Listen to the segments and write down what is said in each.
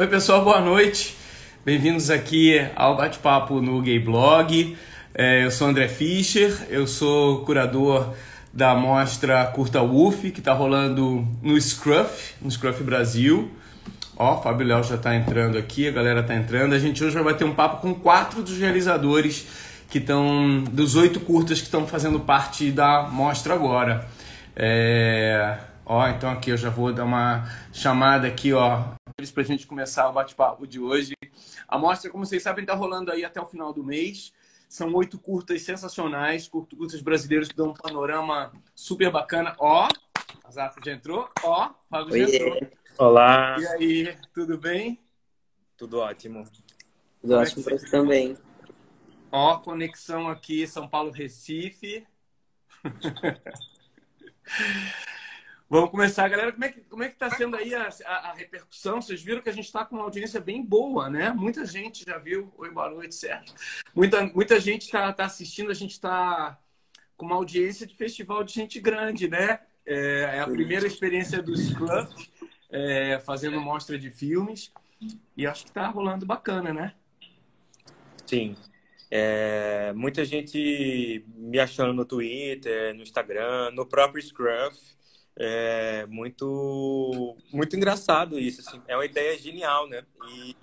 Oi, pessoal, boa noite. Bem-vindos aqui ao bate-papo no Gay Blog. É, eu sou André Fischer, eu sou curador da mostra Curta UF, que está rolando no Scruff, no Scruff Brasil. Ó, Fábio Léo já está entrando aqui, a galera está entrando. A gente hoje vai bater um papo com quatro dos realizadores que estão, dos oito curtas que estão fazendo parte da mostra agora. É... Ó, então aqui eu já vou dar uma chamada aqui, ó, para a gente começar o bate-papo de hoje. A mostra, como vocês sabem, está rolando aí até o final do mês. São oito curtas sensacionais, curtas brasileiros que dão um panorama super bacana. Ó, a Zafra já entrou. Ó, Fábio já entrou. Olá. E aí, tudo bem? Tudo ótimo. Tudo Como ótimo é para você também. Ó, conexão aqui São Paulo Recife. Vamos começar, galera. Como é que como é que está sendo aí a, a, a, repercussão? Vocês viram que a gente está com uma audiência bem boa, né? Muita gente já viu. Oi, boa noite, Sérgio. Muita, muita gente está tá assistindo. A gente está com uma audiência de festival de gente grande, né? É, é a primeira experiência do Scruff, é, fazendo mostra de filmes. E acho que está rolando bacana, né? Sim. É, muita gente me achando no Twitter, no Instagram, no próprio Scruff. É muito, muito engraçado isso. Assim. É uma ideia genial, né? E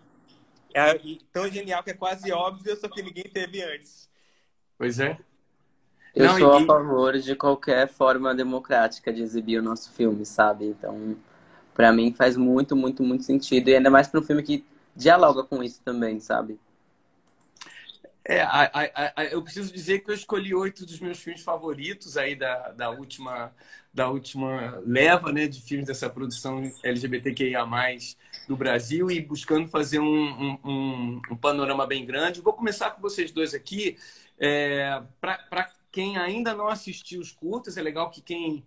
é tão genial que é quase óbvio, só que ninguém teve antes. Pois é. Eu Não, sou e... a favor de qualquer forma democrática de exibir o nosso filme, sabe? Então, para mim faz muito, muito, muito sentido. E ainda mais para um filme que dialoga com isso também, sabe? É, a, a, a, eu preciso dizer que eu escolhi oito dos meus filmes favoritos aí da, da última da última leva né, de filmes dessa produção LGBTQIA+, do Brasil e buscando fazer um, um, um panorama bem grande. Vou começar com vocês dois aqui. É, Para quem ainda não assistiu os curtas, é legal que quem,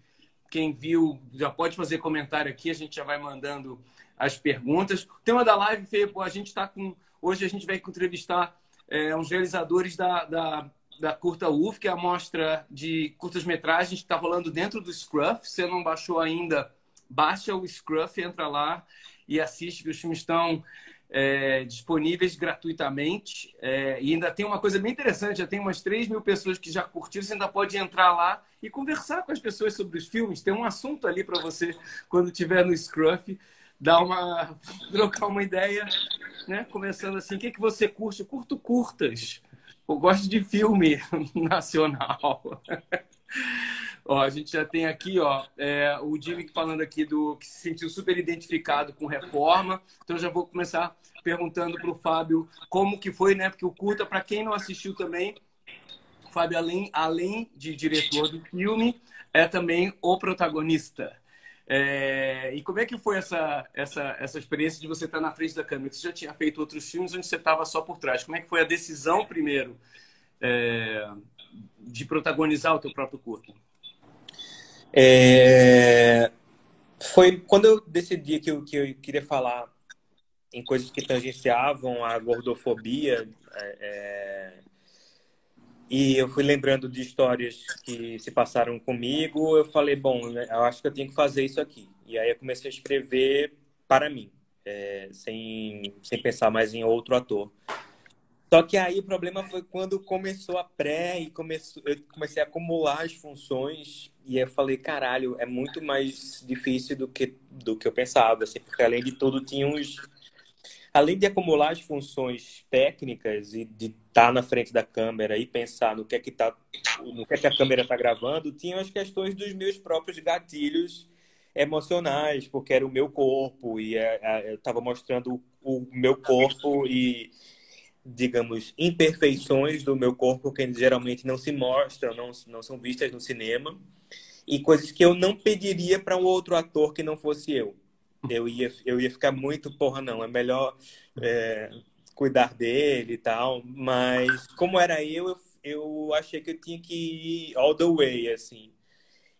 quem viu já pode fazer comentário aqui, a gente já vai mandando as perguntas. O tema da live, Fê, a gente está com... Hoje a gente vai entrevistar é, uns realizadores da, da, da Curta UF, que é a mostra de curtas-metragens que está rolando dentro do Scruff. Se você não baixou ainda, baixa o Scruff, entra lá e assiste, que os filmes estão é, disponíveis gratuitamente. É, e ainda tem uma coisa bem interessante: já tem umas 3 mil pessoas que já curtiram. Você ainda pode entrar lá e conversar com as pessoas sobre os filmes. Tem um assunto ali para você quando estiver no Scruff dar uma trocar uma ideia, né? Começando assim, o que que você curte? Eu curto curtas. Eu gosto de filme nacional. ó, a gente já tem aqui, ó, é, o Jimmy falando aqui do que se sentiu super identificado com reforma. Então já vou começar perguntando para o Fábio como que foi, né? Porque o curta, para quem não assistiu também, Fábio além além de diretor do filme, é também o protagonista. É, e como é que foi essa, essa, essa experiência de você estar na frente da câmera? Você já tinha feito outros filmes onde você estava só por trás. Como é que foi a decisão, primeiro, é, de protagonizar o teu próprio curto? É, foi quando eu decidi que eu, que eu queria falar em coisas que tangenciavam a gordofobia, é, é e eu fui lembrando de histórias que se passaram comigo. Eu falei, bom, né, eu acho que eu tenho que fazer isso aqui. E aí eu comecei a escrever para mim, é, sem, sem pensar mais em outro ator. Só que aí o problema foi quando começou a pré e começou, eu comecei a acumular as funções e eu falei, caralho, é muito mais difícil do que, do que eu pensava, assim, porque além de tudo tinha uns além de acumular as funções técnicas e de estar tá na frente da câmera e pensar no que é que tá, no que é que a câmera está gravando, tinha as questões dos meus próprios gatilhos emocionais, porque era o meu corpo e é, é, eu estava mostrando o meu corpo e digamos imperfeições do meu corpo que geralmente não se mostram, não, não são vistas no cinema e coisas que eu não pediria para um outro ator que não fosse eu eu ia, eu ia ficar muito, porra, não, é melhor é, cuidar dele e tal. Mas como era eu, eu, eu achei que eu tinha que ir all the way, assim.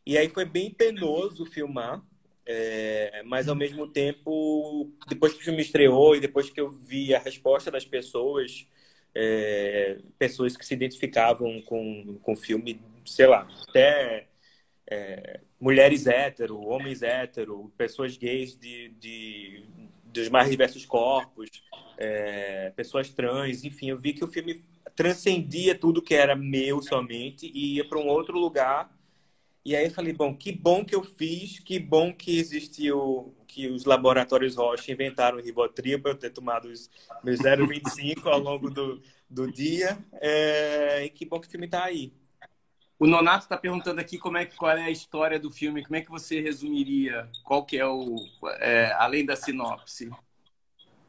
E aí foi bem penoso filmar, é, mas ao mesmo tempo, depois que o filme estreou e depois que eu vi a resposta das pessoas, é, pessoas que se identificavam com, com o filme, sei lá, até é, mulheres hétero, homens hétero, pessoas gays de, de, dos mais diversos corpos, é, pessoas trans, enfim, eu vi que o filme transcendia tudo que era meu somente e ia para um outro lugar. E aí eu falei, bom, que bom que eu fiz, que bom que existiu, que os laboratórios Roche inventaram o Rivotril para eu ter tomado os meus 0,25 ao longo do, do dia. É, e que bom que o filme está aí. O Nonato está perguntando aqui como é, qual é a história do filme, como é que você resumiria? Qual que é o, é, além da sinopse?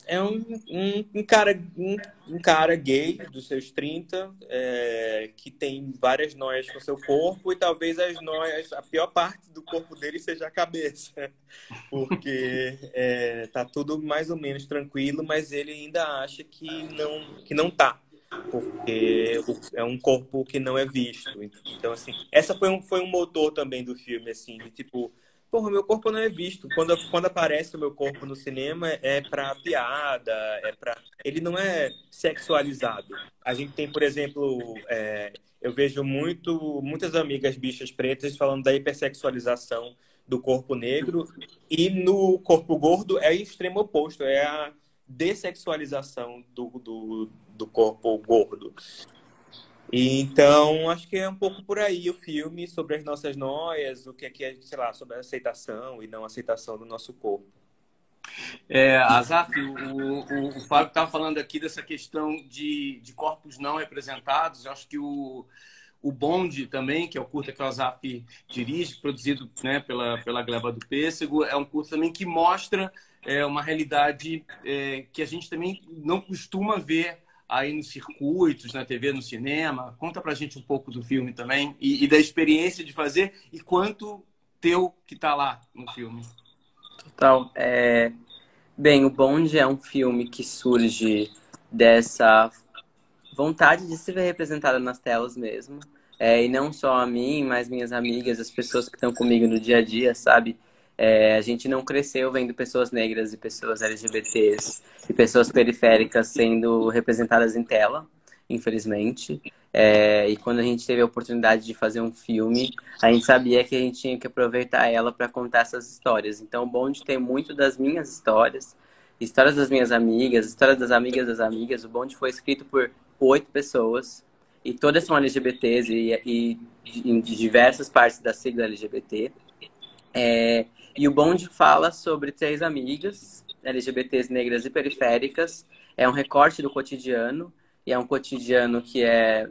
É um, um, um cara, um, um, cara gay dos seus 30, é, que tem várias noias com seu corpo e talvez as noias, a pior parte do corpo dele seja a cabeça, porque é, tá tudo mais ou menos tranquilo, mas ele ainda acha que não, que não tá porque é um corpo que não é visto. Então, assim, essa foi um, foi um motor também do filme, assim, de tipo, porra, meu corpo não é visto. Quando, quando aparece o meu corpo no cinema, é pra piada, é pra... Ele não é sexualizado. A gente tem, por exemplo, é, eu vejo muito, muitas amigas bichas pretas falando da hipersexualização do corpo negro e no corpo gordo é o extremo oposto, é a dessexualização do, do, do corpo gordo. Então, acho que é um pouco por aí o filme sobre as nossas noias, o que é que é, sei lá, sobre a aceitação e não aceitação do nosso corpo. É, Azaf, o, o, o Fábio estava falando aqui dessa questão de, de corpos não representados. Eu acho que o, o Bonde também, que é o curta que o Azaf dirige, produzido né, pela, pela Gleba do Pêssego, é um curta também que mostra é, uma realidade é, que a gente também não costuma ver aí nos circuitos, na TV, no cinema. Conta pra gente um pouco do filme também e, e da experiência de fazer e quanto teu que tá lá no filme. Total. É... Bem, o Bond é um filme que surge dessa vontade de se ver representada nas telas mesmo. É, e não só a mim, mas minhas amigas, as pessoas que estão comigo no dia a dia, sabe? É, a gente não cresceu vendo pessoas negras e pessoas LGBTs e pessoas periféricas sendo representadas em tela, infelizmente. É, e quando a gente teve a oportunidade de fazer um filme, a gente sabia que a gente tinha que aproveitar ela para contar essas histórias. Então, o Bond tem muito das minhas histórias, histórias das minhas amigas, histórias das amigas das amigas. O Bond foi escrito por oito pessoas e todas são LGBTs e, e, e de diversas partes da sigla LGBT. É, e o Bond fala sobre três amigas, LGBTs negras e periféricas. É um recorte do cotidiano, e é um cotidiano que é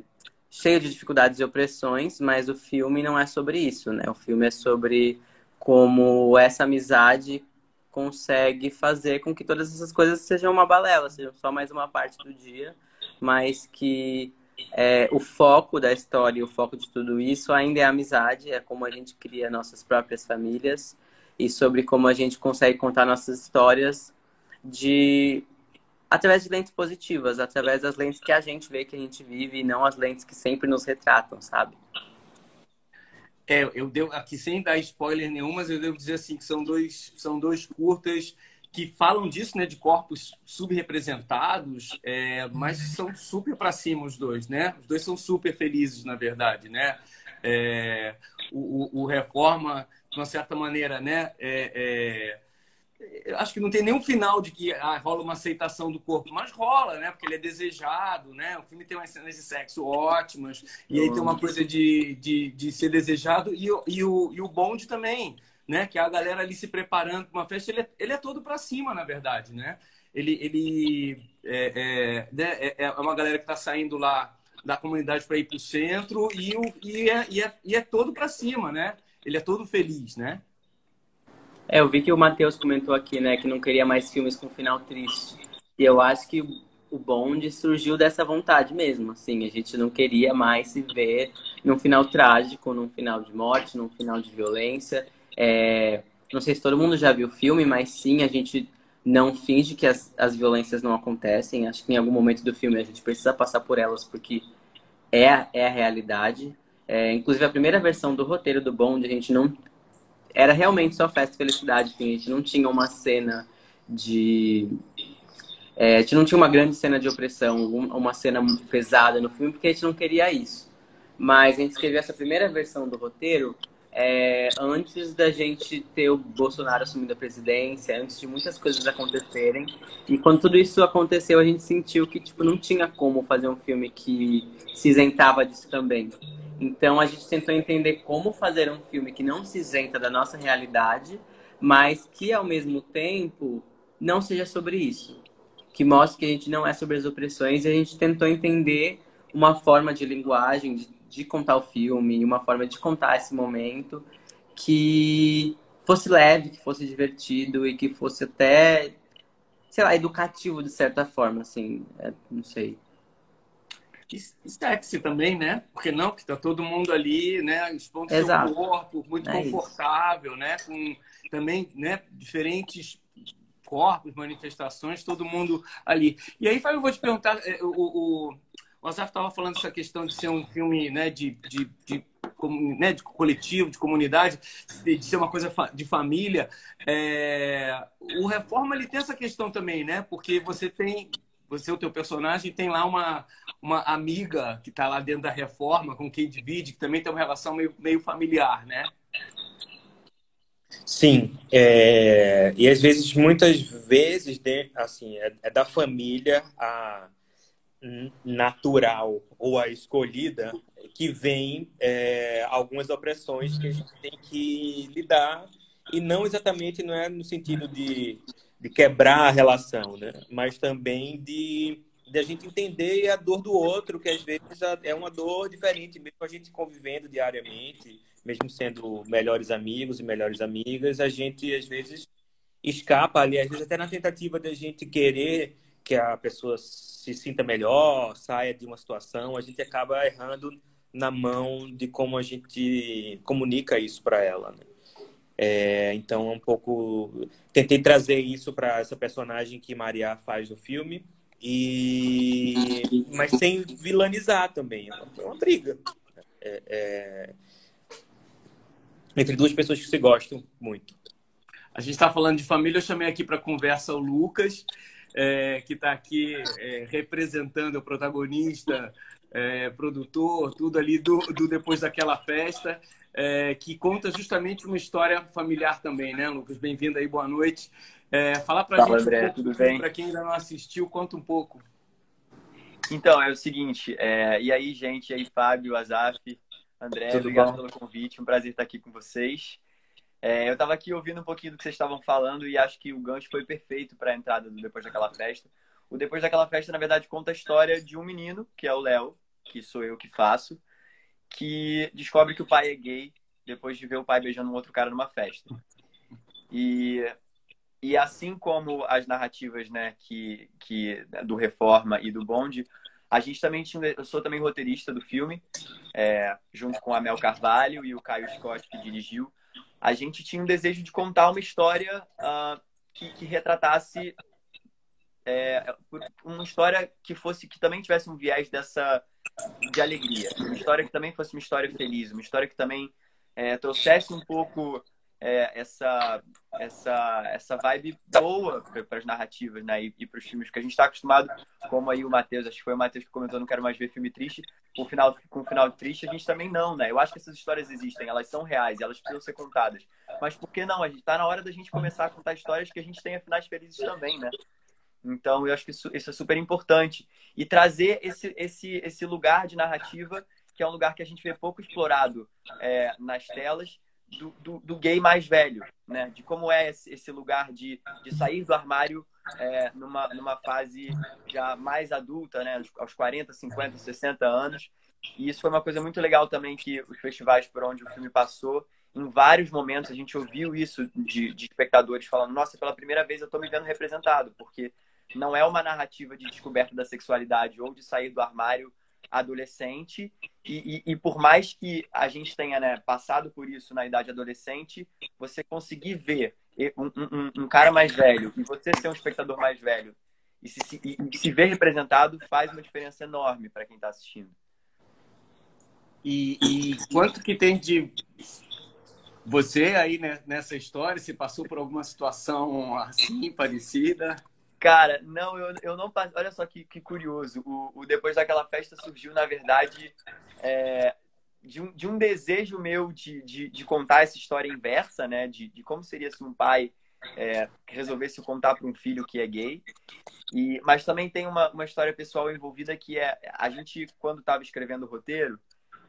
cheio de dificuldades e opressões, mas o filme não é sobre isso, né? O filme é sobre como essa amizade consegue fazer com que todas essas coisas sejam uma balela, sejam só mais uma parte do dia, mas que é, o foco da história, o foco de tudo isso ainda é a amizade, é como a gente cria nossas próprias famílias e sobre como a gente consegue contar nossas histórias de através de lentes positivas, através das lentes que a gente vê que a gente vive e não as lentes que sempre nos retratam, sabe? É, eu devo aqui sem dar spoiler nenhum, mas eu devo dizer assim que são dois são dois curtas que falam disso, né, de corpos subrepresentados, é, mas são super para cima os dois, né? Os dois são super felizes, na verdade, né? É, o, o, o Reforma de uma certa maneira, né? É, é, acho que não tem nenhum final de que ah, rola uma aceitação do corpo, mas rola, né? Porque ele é desejado, né? O filme tem umas cenas de sexo ótimas, e aí tem uma coisa de, de, de ser desejado, e, e, o, e o bonde também, né? Que é a galera ali se preparando para uma festa, ele é, ele é todo para cima, na verdade, né? Ele, ele é, é, né? é, é uma galera que está saindo lá da comunidade para ir para o centro e, o, e, é, e, é, e é todo para cima, né? Ele é todo feliz, né? É, eu vi que o Matheus comentou aqui, né, que não queria mais filmes com final triste. E eu acho que o Bond surgiu dessa vontade mesmo, assim, a gente não queria mais se ver num final trágico, num final de morte, num final de violência. É... Não sei se todo mundo já viu o filme, mas sim, a gente não finge que as, as violências não acontecem. Acho que em algum momento do filme a gente precisa passar por elas, porque é, é a realidade. É, inclusive, a primeira versão do roteiro do Bond, a gente não. Era realmente só festa e felicidade, assim, a gente não tinha uma cena de. É, a gente não tinha uma grande cena de opressão, uma cena pesada no filme, porque a gente não queria isso. Mas a gente escreveu essa primeira versão do roteiro é, antes da gente ter o Bolsonaro assumindo a presidência, antes de muitas coisas acontecerem. E quando tudo isso aconteceu, a gente sentiu que tipo, não tinha como fazer um filme que se isentava disso também. Então a gente tentou entender como fazer um filme que não se isenta da nossa realidade, mas que ao mesmo tempo não seja sobre isso. Que mostre que a gente não é sobre as opressões e a gente tentou entender uma forma de linguagem, de de contar o filme, uma forma de contar esse momento que fosse leve, que fosse divertido e que fosse até, sei lá, educativo de certa forma, assim, é, não sei. E sexy também, né? Porque não, que tá todo mundo ali, né, expondo Exato. seu corpo, muito é confortável, isso. né? Com também, né, diferentes corpos, manifestações, todo mundo ali. E aí, Fábio, eu vou te perguntar, é, o, o o Azaf estava falando essa questão de ser um filme né, de, de, de, né, de coletivo, de comunidade, de ser uma coisa de família. É... O Reforma ele tem essa questão também, né? Porque você tem você, o teu personagem, tem lá uma, uma amiga que está lá dentro da reforma, com quem divide, que também tem uma relação meio, meio familiar, né? Sim, é... e às vezes, muitas vezes, assim, é, é da família a natural ou a escolhida que vem é, algumas opressões que a gente tem que lidar e não exatamente não é no sentido de, de quebrar a relação, né? Mas também de, de a gente entender a dor do outro, que às vezes é uma dor diferente, mesmo a gente convivendo diariamente, mesmo sendo melhores amigos e melhores amigas, a gente às vezes escapa ali, às vezes até na tentativa de a gente querer que a pessoa se sinta melhor, saia de uma situação, a gente acaba errando na mão de como a gente comunica isso para ela. Né? É, então, um pouco. Tentei trazer isso para essa personagem que Maria faz no filme, e mas sem vilanizar também. É uma briga. É, é... Entre duas pessoas que se gostam muito. A gente está falando de família, eu chamei aqui para conversa o Lucas é, que está aqui é, representando o protagonista, é, produtor, tudo ali do, do Depois daquela Festa, é, que conta justamente uma história familiar também, né, Lucas? Bem-vindo aí, boa noite. É, falar para a gente, André, um tudo bem? Para quem ainda não assistiu, conta um pouco. Então, é o seguinte, é, e aí, gente, e aí, Fábio, Azaf, André, tudo obrigado bom? pelo convite, um prazer estar aqui com vocês. É, eu estava aqui ouvindo um pouquinho do que vocês estavam falando e acho que o gancho foi perfeito para a entrada do Depois daquela Festa. O Depois daquela Festa, na verdade, conta a história de um menino, que é o Léo, que sou eu que faço, que descobre que o pai é gay depois de ver o pai beijando um outro cara numa festa. E, e assim como as narrativas né, que, que, do Reforma e do Bonde, a gente também tinha. Eu sou também roteirista do filme, é, junto com a Mel Carvalho e o Caio Scott, que dirigiu a gente tinha um desejo de contar uma história uh, que, que, retratasse é, uma história que fosse que também tivesse um viés dessa de alegria, uma história que também fosse uma história feliz, uma história que também é, trouxesse um pouco é, essa, essa, essa vibe boa para as narrativas né? e, e para os filmes, que a gente está acostumado, como aí o Matheus, acho que foi o Matheus que comentou, não quero mais ver filme triste, com final, com final triste, a gente também não, né? Eu acho que essas histórias existem, elas são reais, elas precisam ser contadas. Mas por que não? A gente está na hora da gente começar a contar histórias que a gente tenha finais felizes também, né? Então, eu acho que isso, isso é super importante. E trazer esse, esse, esse lugar de narrativa, que é um lugar que a gente vê pouco explorado é, nas telas, do, do, do, gay mais velho, né? De como é esse lugar de, de sair do armário é, numa, numa fase já mais adulta, né? Aos 40, 50, 60 anos. E isso foi uma coisa muito legal também que os festivais por onde o filme passou, em vários momentos a gente ouviu isso de, de espectadores falando: Nossa, pela primeira vez eu estou me vendo representado, porque não é uma narrativa de descoberta da sexualidade ou de sair do armário adolescente e, e, e, por mais que a gente tenha né, passado por isso na idade adolescente, você conseguir ver um, um, um, cara mais velho e você ser um espectador mais velho e se, se, e se ver representado faz uma diferença enorme para quem está assistindo. E, quanto que tem de você aí né, nessa história? Se passou por alguma situação assim parecida? Cara, não, eu, eu não passei. Olha só que, que curioso. O, o, depois daquela festa surgiu, na verdade, é, de, um, de um desejo meu de, de, de, contar essa história inversa, né? De, de como seria se um pai é, resolvesse contar para um filho que é gay. E, mas também tem uma, uma história pessoal envolvida que é a gente, quando estava escrevendo o roteiro,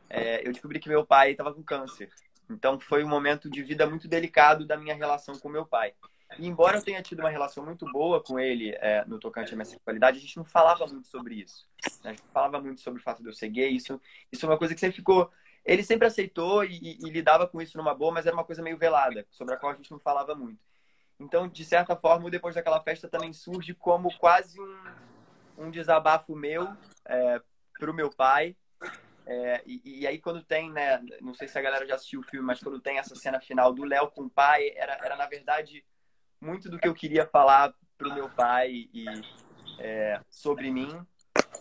é, eu descobri que meu pai estava com câncer. Então foi um momento de vida muito delicado da minha relação com meu pai. E embora eu tenha tido uma relação muito boa com ele é, no tocante à minha sexualidade, a gente não falava muito sobre isso. Né? A gente falava muito sobre o fato de eu ser gay. Isso, isso é uma coisa que sempre ficou. Ele sempre aceitou e, e, e lidava com isso numa boa, mas era uma coisa meio velada, sobre a qual a gente não falava muito. Então, de certa forma, depois daquela festa também surge como quase um, um desabafo meu é, para o meu pai é, e, e, aí quando tem, né, não sei se a galera já assistiu o filme, mas quando tem essa cena final do Léo com o pai, era, era na verdade muito do que eu queria falar pro meu pai e é, sobre mim,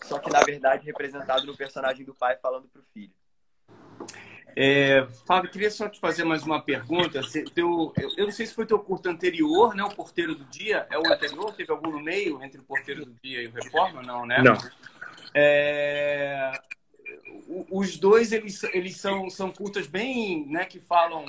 só que na verdade representado no personagem do pai falando pro filho. É, Fábio, queria só te fazer mais uma pergunta. Teu, eu, eu, não sei se foi teu curto anterior, né? O Porteiro do Dia. É o anterior? Teve algum no meio entre o Porteiro do Dia e o Reforma? Não, né? Não. É, os dois eles, eles são, são cultas bem, né, que falam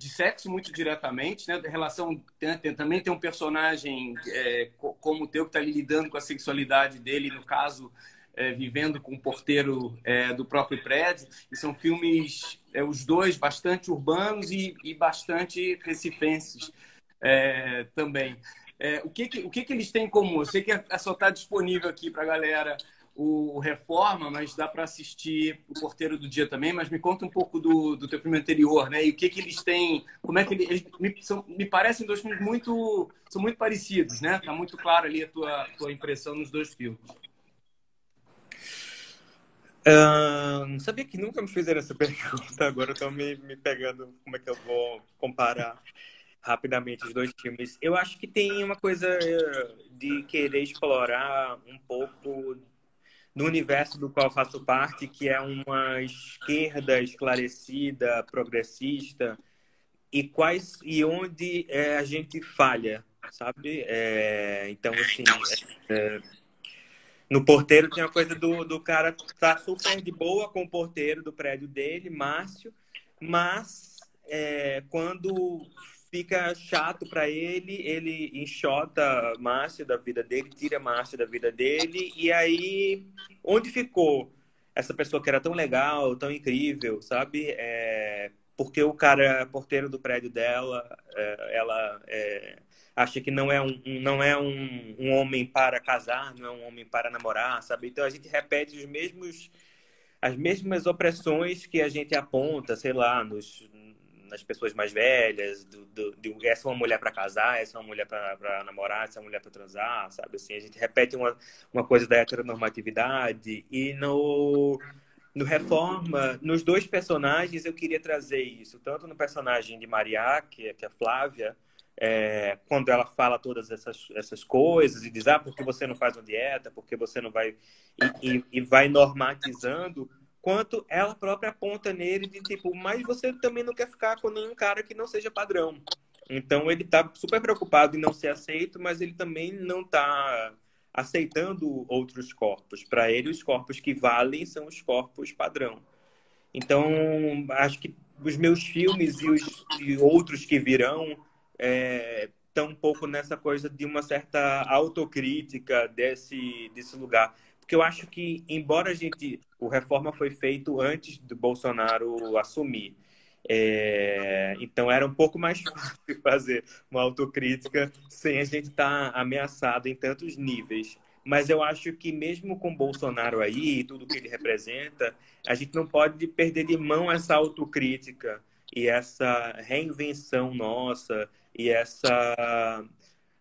de sexo muito diretamente, né? Relação tem, tem, também tem um personagem é, como o teu que está lidando com a sexualidade dele, no caso é, vivendo com o porteiro é, do próprio prédio. E são filmes é, os dois bastante urbanos e, e bastante recifenses é, também. É, o que, que, o que, que eles têm em comum? Eu sei que só está disponível aqui para a galera o Reforma, mas dá para assistir o Porteiro do Dia também. Mas me conta um pouco do, do teu filme anterior, né? E o que que eles têm, como é que eles, eles me, são, me parecem dois filmes muito, são muito parecidos, né? Tá muito claro ali a tua, tua impressão nos dois filmes. Uh, sabia que nunca me fizeram essa pergunta, agora estão me, me pegando como é que eu vou comparar rapidamente os dois filmes. Eu acho que tem uma coisa eh, de querer explorar um pouco no universo do qual faço parte, que é uma esquerda esclarecida, progressista, e quais e onde é, a gente falha, sabe? É, então, assim, é, no porteiro tem a coisa do, do cara tá super de boa com o porteiro do prédio dele, Márcio, mas é, quando fica chato para ele, ele enxota Márcio da vida dele, tira Márcio da vida dele, e aí onde ficou essa pessoa que era tão legal, tão incrível, sabe? É, porque o cara porteiro do prédio dela, é, ela é, acha que não é, um, não é um, um homem para casar, não é um homem para namorar, sabe? Então a gente repete os mesmos as mesmas opressões que a gente aponta, sei lá, nos, nas pessoas mais velhas, do, do, do essa é uma mulher para casar, essa é uma mulher para namorar, essa é uma mulher para transar, sabe? Assim, a gente repete uma, uma coisa da heteronormatividade e no no Reforma, nos dois personagens eu queria trazer isso, tanto no personagem de Maria, que é, que é Flávia, é, quando ela fala todas essas, essas coisas e diz, ah, por que você não faz uma dieta, por que você não vai... E, e, e vai normatizando quanto ela própria aponta nele de tipo, mas você também não quer ficar com nenhum cara que não seja padrão. Então ele tá super preocupado em não ser aceito, mas ele também não tá aceitando outros corpos. Para ele, os corpos que valem são os corpos padrão. Então, acho que os meus filmes e os e outros que virão estão é, um pouco nessa coisa de uma certa autocrítica desse, desse lugar. Porque eu acho que, embora a gente. O reforma foi feito antes do Bolsonaro assumir. É, então era um pouco mais fácil fazer uma autocrítica sem a gente estar tá ameaçado em tantos níveis. Mas eu acho que mesmo com Bolsonaro aí e tudo que ele representa, a gente não pode perder de mão essa autocrítica e essa reinvenção nossa e essa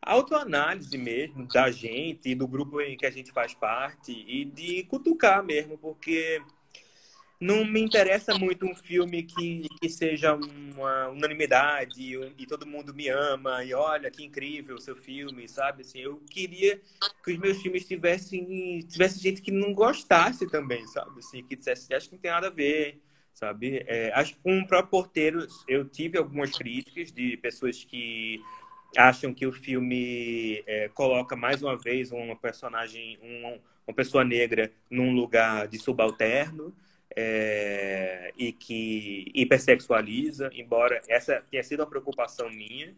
autoanálise mesmo da gente do grupo em que a gente faz parte e de cutucar mesmo, porque não me interessa muito um filme que, que seja uma unanimidade e, e todo mundo me ama e olha que incrível o seu filme, sabe? Assim, eu queria que os meus filmes tivessem tivesse gente que não gostasse também, sabe? Assim, que dissesse, acho que não tem nada a ver, sabe? É, acho que o próprio Porteiro eu tive algumas críticas de pessoas que acham que o filme é, coloca mais uma vez uma personagem, um, uma pessoa negra num lugar de subalterno, é, e que hipersexualiza, embora essa tenha sido uma preocupação minha,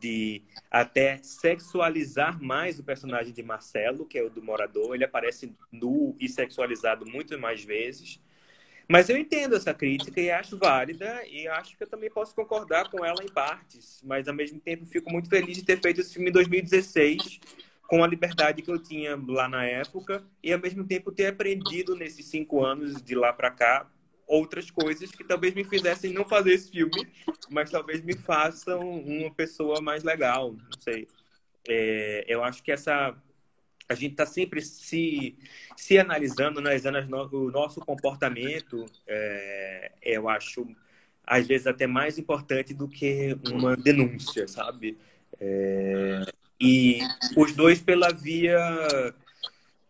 de até sexualizar mais o personagem de Marcelo, que é o do morador. Ele aparece nu e sexualizado muito mais vezes. Mas eu entendo essa crítica e acho válida e acho que eu também posso concordar com ela em partes. Mas ao mesmo tempo fico muito feliz de ter feito esse filme em 2016 com a liberdade que eu tinha lá na época e ao mesmo tempo ter aprendido nesses cinco anos de lá para cá outras coisas que talvez me fizessem não fazer esse filme, mas talvez me façam uma pessoa mais legal, não sei. É, eu acho que essa a gente está sempre se, se analisando, analisando o nosso comportamento, é, eu acho, às vezes, até mais importante do que uma denúncia, sabe? É, e os dois pela via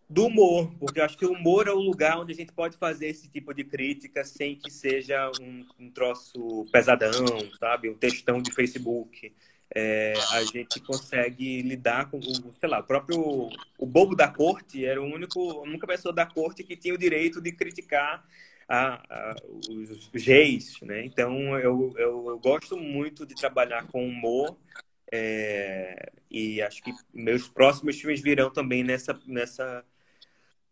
do humor, porque eu acho que o humor é o lugar onde a gente pode fazer esse tipo de crítica sem que seja um, um troço pesadão, sabe? Um textão de Facebook. É, a gente consegue lidar com, sei lá, o próprio o bobo da corte era o único, a única pessoa da corte que tinha o direito de criticar a, a, os, os reis, né? Então eu, eu, eu, gosto muito de trabalhar com humor é, e acho que meus próximos filmes virão também nessa nessa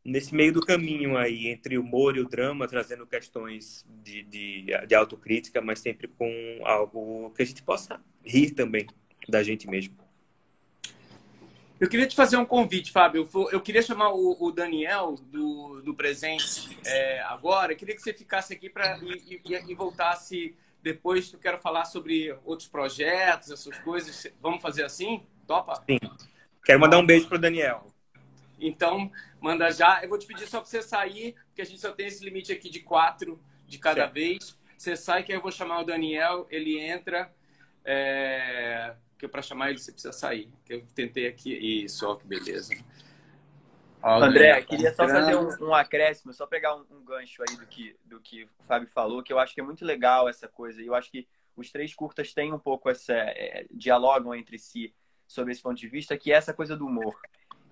nesse meio do caminho aí entre o humor e o drama, trazendo questões de, de, de autocrítica, mas sempre com algo que a gente possa rir também da gente mesmo. Eu queria te fazer um convite, Fábio. Eu queria chamar o, Daniel do, do presente é, agora. Eu queria que você ficasse aqui para e, e, e, voltasse depois. Eu quero falar sobre outros projetos, essas coisas. Vamos fazer assim? Topa? Sim. Quero mandar um beijo para o Daniel. Então, manda já. Eu vou te pedir só para você sair, porque a gente só tem esse limite aqui de quatro de cada certo. vez. Você sai, que eu vou chamar o Daniel, ele entra. É... Porque para chamar ele você precisa sair. Eu tentei aqui. Isso, ó, que beleza. Ó, André, Daniel, queria só fazer um, um, acréscimo, só pegar um, um, gancho aí do que, do que o Fábio falou, que eu acho que é muito legal essa coisa. E eu acho que os três curtas têm um pouco essa. É, dialogam entre si sobre esse ponto de vista, que é essa coisa do humor.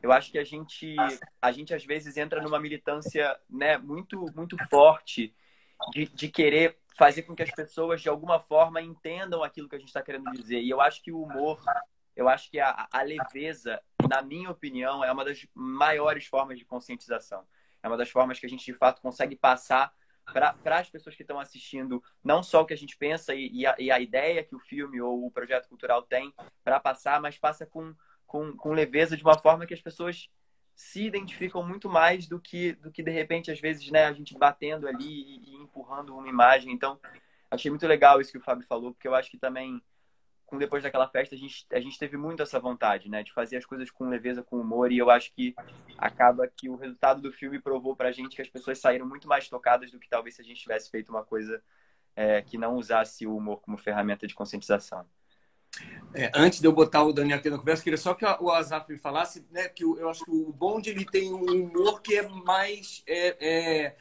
Eu acho que a gente, a gente às vezes entra numa militância né, muito, muito forte de, de querer fazer com que as pessoas, de alguma forma, entendam aquilo que a gente está querendo dizer. E eu acho que o humor, eu acho que a, a leveza, na minha opinião, é uma das maiores formas de conscientização. É uma das formas que a gente, de fato, consegue passar para as pessoas que estão assistindo não só o que a gente pensa e, e, a, e a ideia que o filme ou o projeto cultural tem para passar, mas passa com com, com leveza de uma forma que as pessoas se identificam muito mais do que do que de repente às vezes né a gente batendo ali e, e, empurrando uma imagem. Então achei muito legal isso que o Fábio falou porque eu acho que também com depois daquela festa a gente a gente teve muito essa vontade né de fazer as coisas com leveza com humor e eu acho que acaba que o resultado do filme provou pra gente que as pessoas saíram muito mais tocadas do que talvez se a gente tivesse feito uma coisa é, que não usasse o humor como ferramenta de conscientização é, antes de eu botar o Daniel aqui na conversa, queria só que o Azaf me falasse, né, que eu, acho que o Bond ele tem um humor que é mais é, é,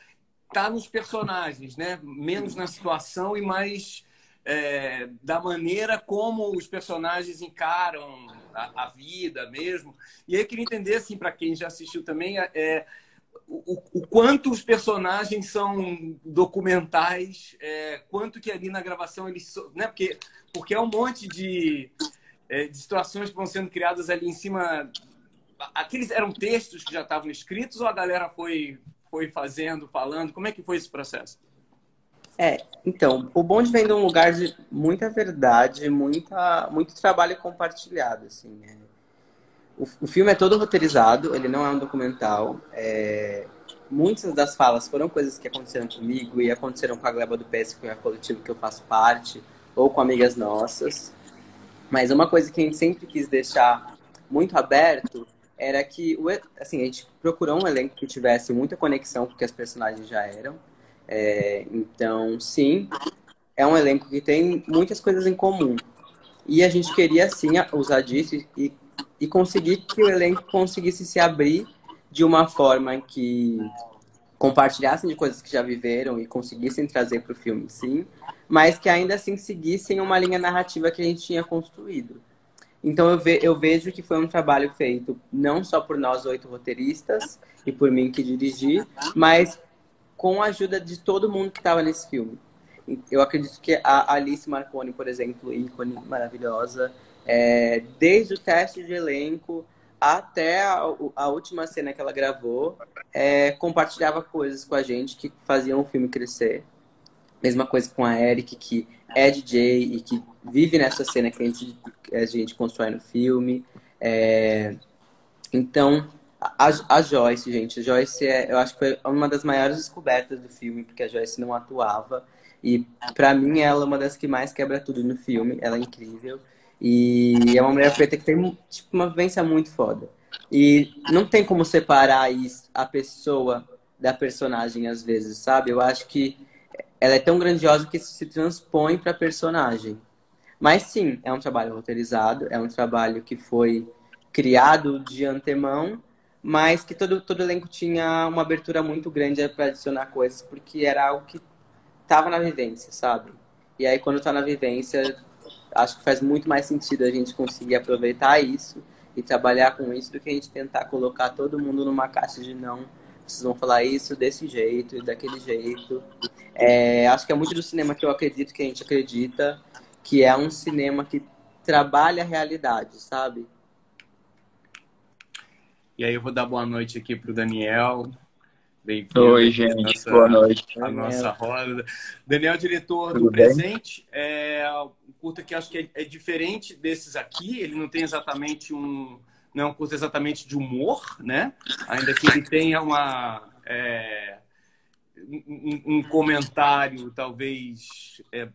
tá nos personagens, né, menos na situação e mais é, da maneira como os personagens encaram a, a, vida mesmo. E aí eu queria entender, assim, para quem já assistiu também, é, o, o, quanto os personagens são documentais, é, quanto que ali na gravação eles. Né? Porque, porque é um monte de, é, de situações que vão sendo criadas ali em cima. Aqueles eram textos que já estavam escritos ou a galera foi, foi fazendo, falando? Como é que foi esse processo? É, então, o bonde vem de um lugar de muita verdade, muita, muito trabalho compartilhado, assim. Né? O, o filme é todo roteirizado, ele não é um documental. É, muitas das falas foram coisas que aconteceram comigo e aconteceram com a Gleba do PS, que é a coletivo que eu faço parte, ou com amigas nossas. Mas uma coisa que a gente sempre quis deixar muito aberto era que, assim, a gente procurou um elenco que tivesse muita conexão com o que as personagens já eram. É, então, sim, é um elenco que tem muitas coisas em comum. E a gente queria, sim, usar disso e e conseguir que o elenco conseguisse se abrir de uma forma que compartilhassem de coisas que já viveram e conseguissem trazer para o filme, sim, mas que ainda assim seguissem uma linha narrativa que a gente tinha construído. Então eu, ve eu vejo que foi um trabalho feito não só por nós oito roteiristas e por mim que dirigi, mas com a ajuda de todo mundo que estava nesse filme. Eu acredito que a Alice Marconi, por exemplo, ícone maravilhosa, é, desde o teste de elenco até a, a, última cena que ela gravou, é, compartilhava coisas com a gente que faziam o filme crescer. Mesma coisa com a Eric, que é DJ e que vive nessa cena que a gente, a gente constrói no filme. É, então, a, a, Joyce, gente, a Joyce é, eu acho que foi uma das maiores descobertas do filme, porque a Joyce não atuava. E para mim ela é uma das que mais quebra tudo no filme, ela é incrível. E é uma mulher preta que tem tipo, uma vivência muito foda. E não tem como separar isso, a pessoa da personagem às vezes, sabe? Eu acho que ela é tão grandiosa que isso se transpõe para personagem. Mas sim, é um trabalho roteirizado, é um trabalho que foi criado de antemão, mas que todo, todo elenco tinha uma abertura muito grande para adicionar coisas, porque era algo que estava na vivência, sabe? E aí, quando está na vivência, acho que faz muito mais sentido a gente conseguir aproveitar isso e trabalhar com isso do que a gente tentar colocar todo mundo numa caixa de não, vocês vão falar isso desse jeito e daquele jeito. É, acho que é muito do cinema que eu acredito que a gente acredita, que é um cinema que trabalha a realidade, sabe? E aí eu vou dar boa noite aqui para o Daniel. Bem-vindo. Oi, gente. Nossa, boa noite. A nossa roda. Daniel, diretor Tudo do bem? Presente. É curta que acho que é, é, diferente desses aqui. Ele não tem exatamente um... Não é um curta exatamente de humor, né? Ainda que ele tenha uma... É, um, um, comentário, talvez... É,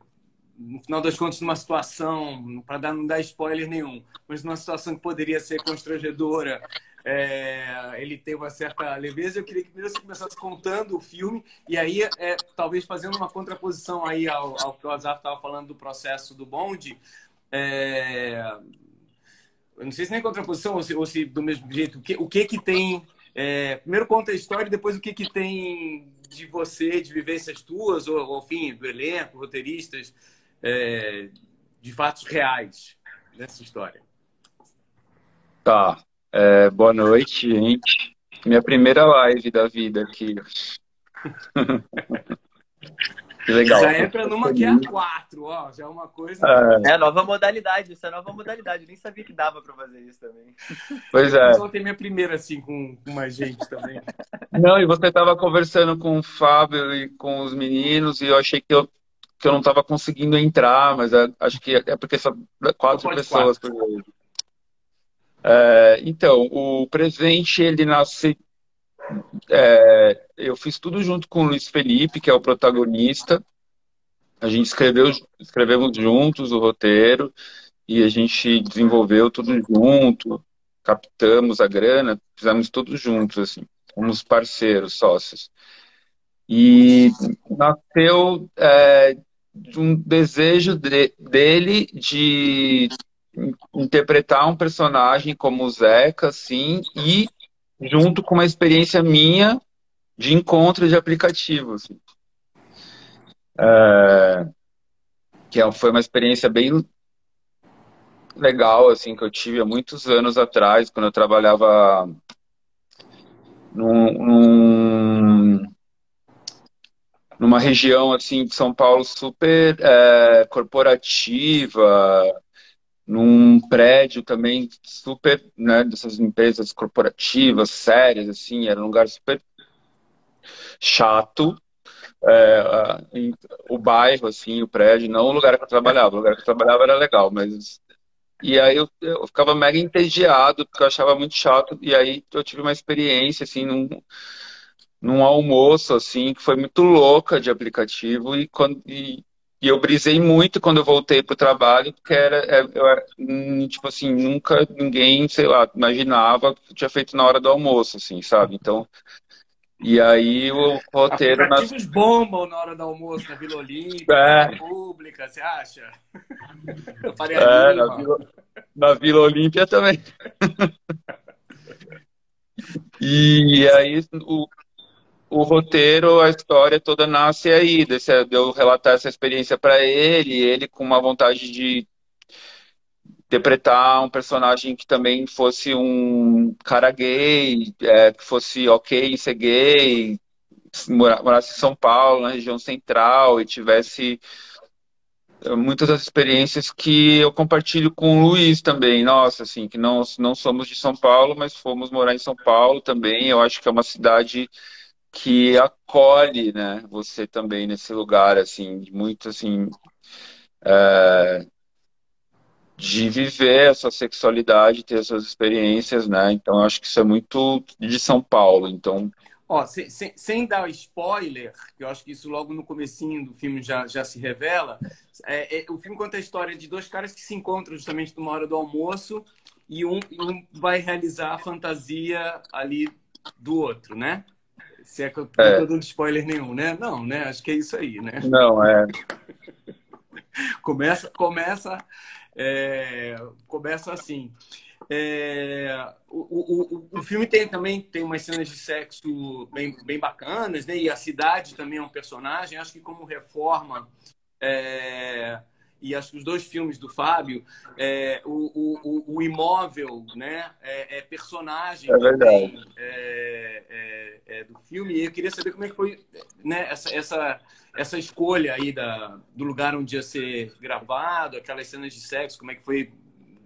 no final das contas, numa situação, para não dar spoiler nenhum, mas numa situação que poderia ser constrangedora, é, ele tem uma certa leveza. Eu queria que primeiro você começasse contando o filme e aí, é, talvez fazendo uma contraposição aí ao, ao que o Azar estava falando do processo do bonde. É, eu não sei se nem contraposição ou se, ou se do mesmo jeito. O que, o que que tem... É, primeiro conta a história e depois o que que tem de você, de vivências tuas, ou, ou enfim, do elenco, roteiristas, é, de fatos reais nessa história. Tá. É, boa noite, gente. Minha primeira live da vida aqui. que legal. Já entra numa que é a 4, ó. Já é uma coisa. É, é nova modalidade. Isso é nova modalidade. Eu nem sabia que dava pra fazer isso também. Pois é. Eu só tenho minha primeira, assim, com, com mais gente também. Não, e você tava conversando com o Fábio e com os meninos, e eu achei que eu, que eu não tava conseguindo entrar, mas é, acho que é porque são quatro pessoas quatro. É, então, o presente, ele nasce. É, eu fiz tudo junto com o Luiz Felipe, que é o protagonista. A gente escreveu, escrevemos juntos o roteiro e a gente desenvolveu tudo junto, captamos a grana, fizemos tudo juntos, assim, fomos parceiros, sócios. E nasceu é, de um desejo de, dele de interpretar um personagem como o Zeca, assim, e junto com uma experiência minha de encontro de aplicativos. Assim. É, que é, foi uma experiência bem legal, assim, que eu tive há muitos anos atrás, quando eu trabalhava num, num numa região, assim, de São Paulo super é, corporativa, num prédio também super, né, dessas empresas corporativas, sérias, assim, era um lugar super chato. É, o bairro, assim, o prédio, não o lugar que eu trabalhava. O lugar que eu trabalhava era legal, mas... E aí eu, eu ficava mega entediado, porque eu achava muito chato. E aí eu tive uma experiência, assim, num, num almoço, assim, que foi muito louca de aplicativo. E, quando, e e eu brisei muito quando eu voltei pro trabalho, porque era, é, eu hum, tipo assim, nunca ninguém, sei lá, imaginava que tinha feito na hora do almoço, assim, sabe? Então, e aí o roteiro... Aplicativos nas... bombam na hora do almoço na Vila Olímpica, é. na Pública, você acha? Eu faria é, na Vila, na Vila Olímpia também. e aí o, o roteiro, a história toda nasce aí, desse, de eu relatar essa experiência para ele, ele com uma vontade de interpretar um personagem que também fosse um cara gay, é, que fosse ok ser gay, morasse em São Paulo, na região central, e tivesse eh, muitas das experiências que eu compartilho com o Luiz também. Nossa, assim, que não, não somos de São Paulo, mas fomos morar em São Paulo também. Eu acho que é uma cidade que acolhe, né, você também nesse lugar, assim, muito, assim, é, de viver essa sexualidade, ter essas experiências, né? Então, acho que isso é muito de São Paulo. Então, Ó, sem, sem, sem, dar spoiler, que eu acho que isso logo no comecinho do filme já, já se revela, é, é, o filme conta a história de dois caras que se encontram justamente numa hora do almoço e um, um vai realizar a fantasia ali do outro, né? Se é que eu não é. tô dando spoiler nenhum, né? Não, né? Acho que é isso aí, né? Não, é. começa, começa, é, começa assim. É, o, o, o filme tem também tem umas cenas de sexo bem, bem bacanas, né? E a cidade também é um personagem. Acho que como reforma é, e acho que os dois filmes do Fábio, é, o, o, o, imóvel, né? É, é personagem é também, é, é, é, do filme. E eu queria saber como é que foi, né? Essa, essa essa escolha aí da, do lugar onde ia ser gravado, aquelas cenas de sexo, como é que foi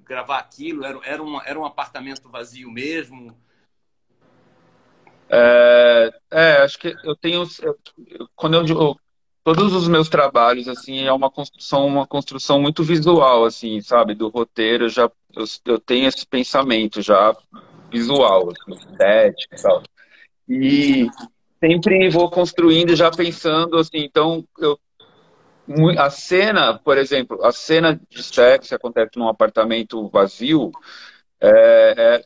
gravar aquilo? Era, era, um, era um apartamento vazio mesmo? É, acho que eu tenho. Quando eu, eu, todos os meus trabalhos assim é uma construção uma construção muito visual assim sabe? Do roteiro eu já eu, eu tenho esse pensamento já visual assim, estético e tal. E sempre vou construindo já pensando assim então eu a cena, por exemplo, a cena de sexo que acontece num apartamento vazio, é, é,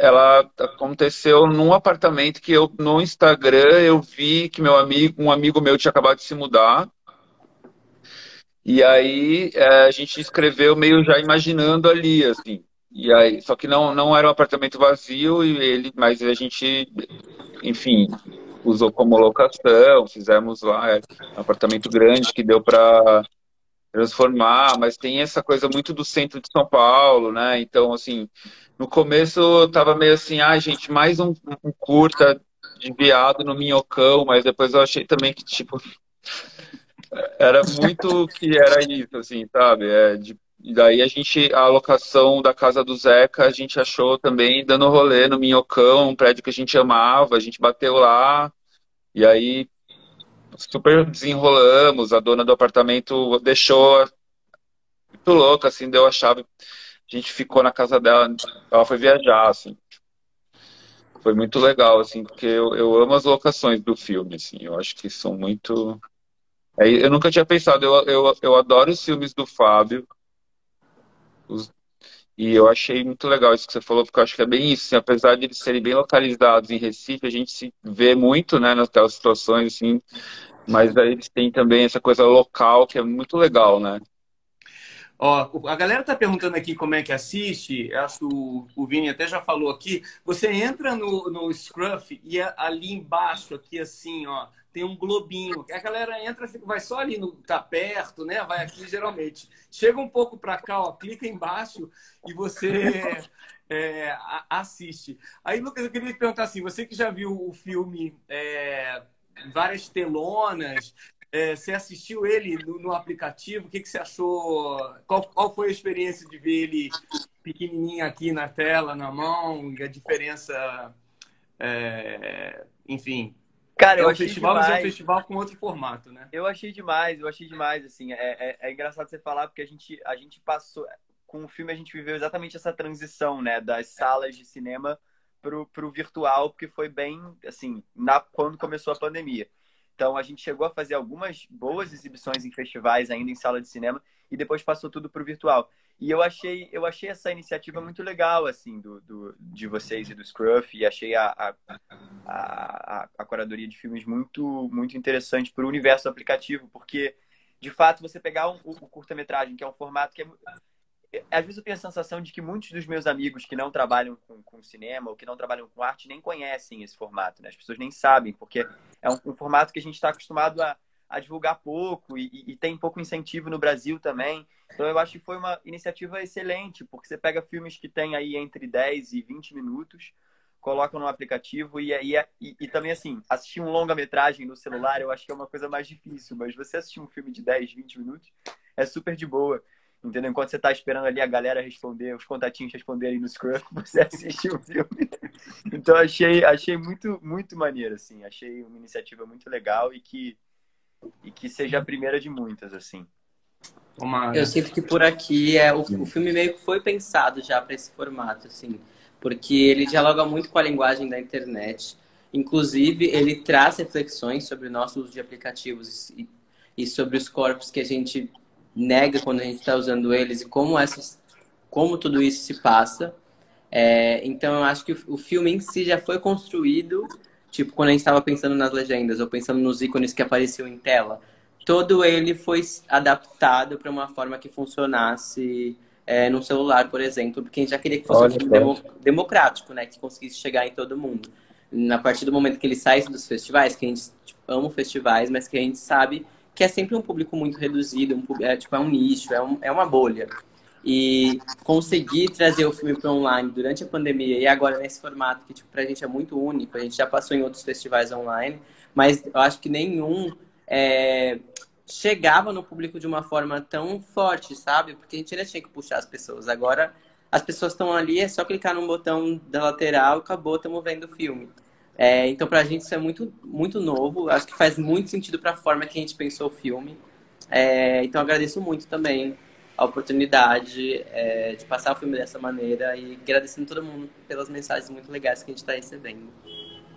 ela aconteceu num apartamento que eu no Instagram eu vi que meu amigo, um amigo meu tinha acabado de se mudar. E aí é, a gente escreveu meio já imaginando ali, assim. E aí, só que não, não era um apartamento vazio e ele, mas a gente, enfim, usou como locação, fizemos lá é, um apartamento grande que deu para transformar, mas tem essa coisa muito do centro de São Paulo, né? Então, assim, no começo eu tava meio assim, ah, gente, mais um, um curta desviado no Minhocão, mas depois eu achei também que, tipo, era muito que era isso, assim, sabe? É, de, daí a gente, a locação da casa do Zeca, a gente achou também dando rolê no Minhocão, um prédio que a gente amava, a gente bateu lá, e aí super desenrolamos, a dona do apartamento deixou muito louca, assim, deu a chave, a gente ficou na casa dela, ela foi viajar, assim. Foi muito legal, assim, porque eu, eu amo as locações do filme, assim, eu acho que são muito... Eu nunca tinha pensado, eu, eu, eu adoro os filmes do Fábio, os, e eu achei muito legal isso que você falou, porque eu acho que é bem isso. Assim, apesar de eles serem bem localizados em Recife, a gente se vê muito né, naquelas situações, assim, mas aí eles têm também essa coisa local que é muito legal, né? Ó, a galera tá perguntando aqui como é que assiste. Acho que o, Vini até já falou aqui. Você entra no, no Scruff e ali embaixo, aqui assim, ó, tem um globinho. A galera entra, vai só ali no tá perto, né? Vai aqui geralmente. Chega um pouco para cá, ó, clica embaixo e você é, assiste. Aí, Lucas, eu queria te perguntar assim: você que já viu o filme é, várias telonas, é, você assistiu ele no, no aplicativo? O que, que você achou? Qual, qual foi a experiência de ver ele pequenininho aqui na tela, na mão? E a diferença, é, enfim, Cara, é eu um achei festival, demais. mas é um festival com outro formato, né? Eu achei demais, eu achei demais, assim. É, é, é, engraçado você falar, porque a gente, a gente passou... Com o filme, a gente viveu exatamente essa transição, né? Das salas de cinema pro, pro virtual, porque foi bem, assim, na, quando começou a pandemia. Então, a gente chegou a fazer algumas boas exibições em festivais, ainda em sala de cinema, e depois passou tudo pro virtual. E eu achei, eu achei essa iniciativa muito legal, assim, do, do de vocês e do Scruff, e achei a, a, a, a curadoria de filmes muito, muito interessante para o universo aplicativo, porque, de fato, você pegar um, o, o curta-metragem, que é um formato que é, às vezes eu tenho a sensação de que muitos dos meus amigos que não trabalham com, com cinema ou que não trabalham com arte nem conhecem esse formato, né? As pessoas nem sabem, porque é um, um formato que a gente está acostumado a, a divulgar pouco e, e, tem pouco incentivo no Brasil também. Então eu acho que foi uma iniciativa excelente, porque você pega filmes que tem aí entre 10 e 20 minutos, colocam no aplicativo e, e, e, e também, assim, assistir um longa-metragem no celular eu acho que é uma coisa mais difícil, mas você assistir um filme de 10, 20 minutos é super de boa. Entendeu? Enquanto você está esperando ali a galera responder, os contatinhos responderem no Scrum, você assistiu o filme. Então achei, achei muito, muito maneiro, assim. Achei uma iniciativa muito legal e que, e que seja a primeira de muitas, assim. Eu sinto que por aqui é o, o filme meio que foi pensado já para esse formato, assim, porque ele dialoga muito com a linguagem da internet. Inclusive, ele traz reflexões sobre o nosso uso de aplicativos e, e sobre os corpos que a gente nega quando a gente está usando eles e como essas, como tudo isso se passa. É, então, eu acho que o, o filme em si já foi construído, tipo, quando a gente estava pensando nas legendas ou pensando nos ícones que apareciam em tela todo ele foi adaptado para uma forma que funcionasse é, no celular, por exemplo, porque a gente já queria que fosse Olha, um filme demo, democrático, né? Que conseguisse chegar em todo mundo. A partir do momento que ele sai dos festivais, que a gente tipo, ama festivais, mas que a gente sabe que é sempre um público muito reduzido, um, é, tipo, é um nicho, é, um, é uma bolha. E conseguir trazer o filme para online durante a pandemia e agora nesse formato que tipo, para a gente é muito único, a gente já passou em outros festivais online, mas eu acho que nenhum é, chegava no público de uma forma tão forte, sabe? Porque a gente ainda tinha que puxar as pessoas. Agora as pessoas estão ali, é só clicar no botão da lateral, acabou, estamos vendo o filme. É, então, pra gente isso é muito, muito novo. Acho que faz muito sentido para a forma que a gente pensou o filme. É, então, agradeço muito também a oportunidade é, de passar o filme dessa maneira e agradecendo todo mundo pelas mensagens muito legais que a gente está recebendo.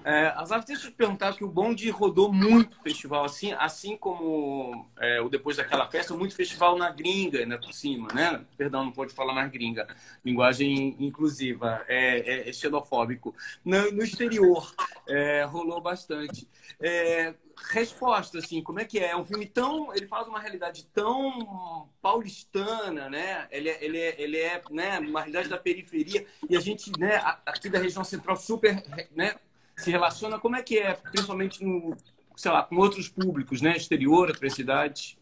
É, Azaf, deixa eu te perguntar que o Bonde rodou muito festival, assim, assim como é, o Depois daquela festa, muito festival na gringa, né, por cima, né? Perdão, não pode falar na gringa. Linguagem inclusiva, é, é, é xenofóbico. No, no exterior, é, rolou bastante. É, resposta, assim, como é que é? É um filme tão... Ele de uma realidade tão paulistana, né? Ele é, ele é, ele é né, uma realidade da periferia e a gente, né, aqui da região central super, né? Se relaciona? Como é que é, principalmente no, sei lá, com outros públicos, né? Exterior, outras cidades?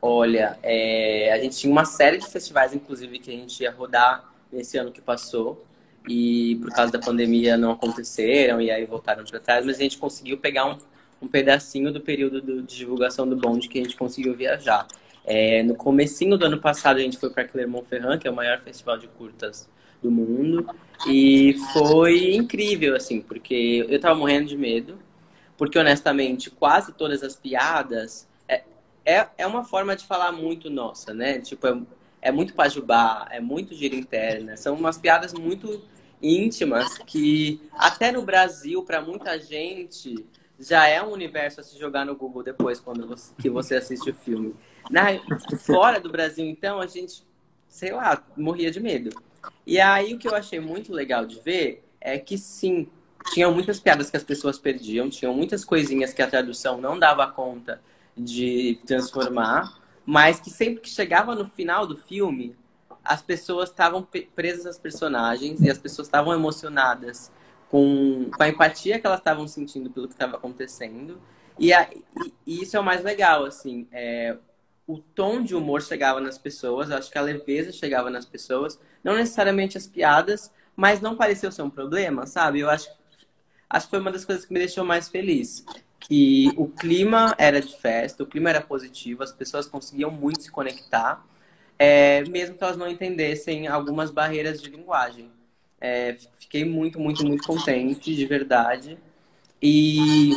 Olha, é, a gente tinha uma série de festivais, inclusive, que a gente ia rodar nesse ano que passou. E por causa da pandemia não aconteceram e aí voltaram para trás, mas a gente conseguiu pegar um, um pedacinho do período do, de divulgação do bonde que a gente conseguiu viajar. É, no comecinho do ano passado a gente foi para Clermont-Ferrand, que é o maior festival de curtas do mundo. E foi incrível, assim, porque eu tava morrendo de medo, porque honestamente, quase todas as piadas é, é, é uma forma de falar muito nossa, né? Tipo, é, é muito pajubá, é muito gira interna, são umas piadas muito íntimas que até no Brasil, para muita gente, já é um universo a se jogar no Google depois quando você, que você assiste o filme. Na, fora do Brasil, então, a gente, sei lá, morria de medo. E aí o que eu achei muito legal de ver é que sim, tinham muitas piadas que as pessoas perdiam, tinham muitas coisinhas que a tradução não dava conta de transformar, mas que sempre que chegava no final do filme, as pessoas estavam presas às personagens e as pessoas estavam emocionadas com, com a empatia que elas estavam sentindo pelo que estava acontecendo. E, a, e, e, isso é o mais legal, assim, é, o tom de humor chegava nas pessoas, acho que a leveza chegava nas pessoas, não necessariamente as piadas, mas não pareceu ser um problema, sabe? Eu acho, acho que foi uma das coisas que me deixou mais feliz. Que o clima era de festa, o clima era positivo, as pessoas conseguiam muito se conectar, é, mesmo que elas não entendessem algumas barreiras de linguagem. É, fiquei muito, muito, muito contente, de verdade. E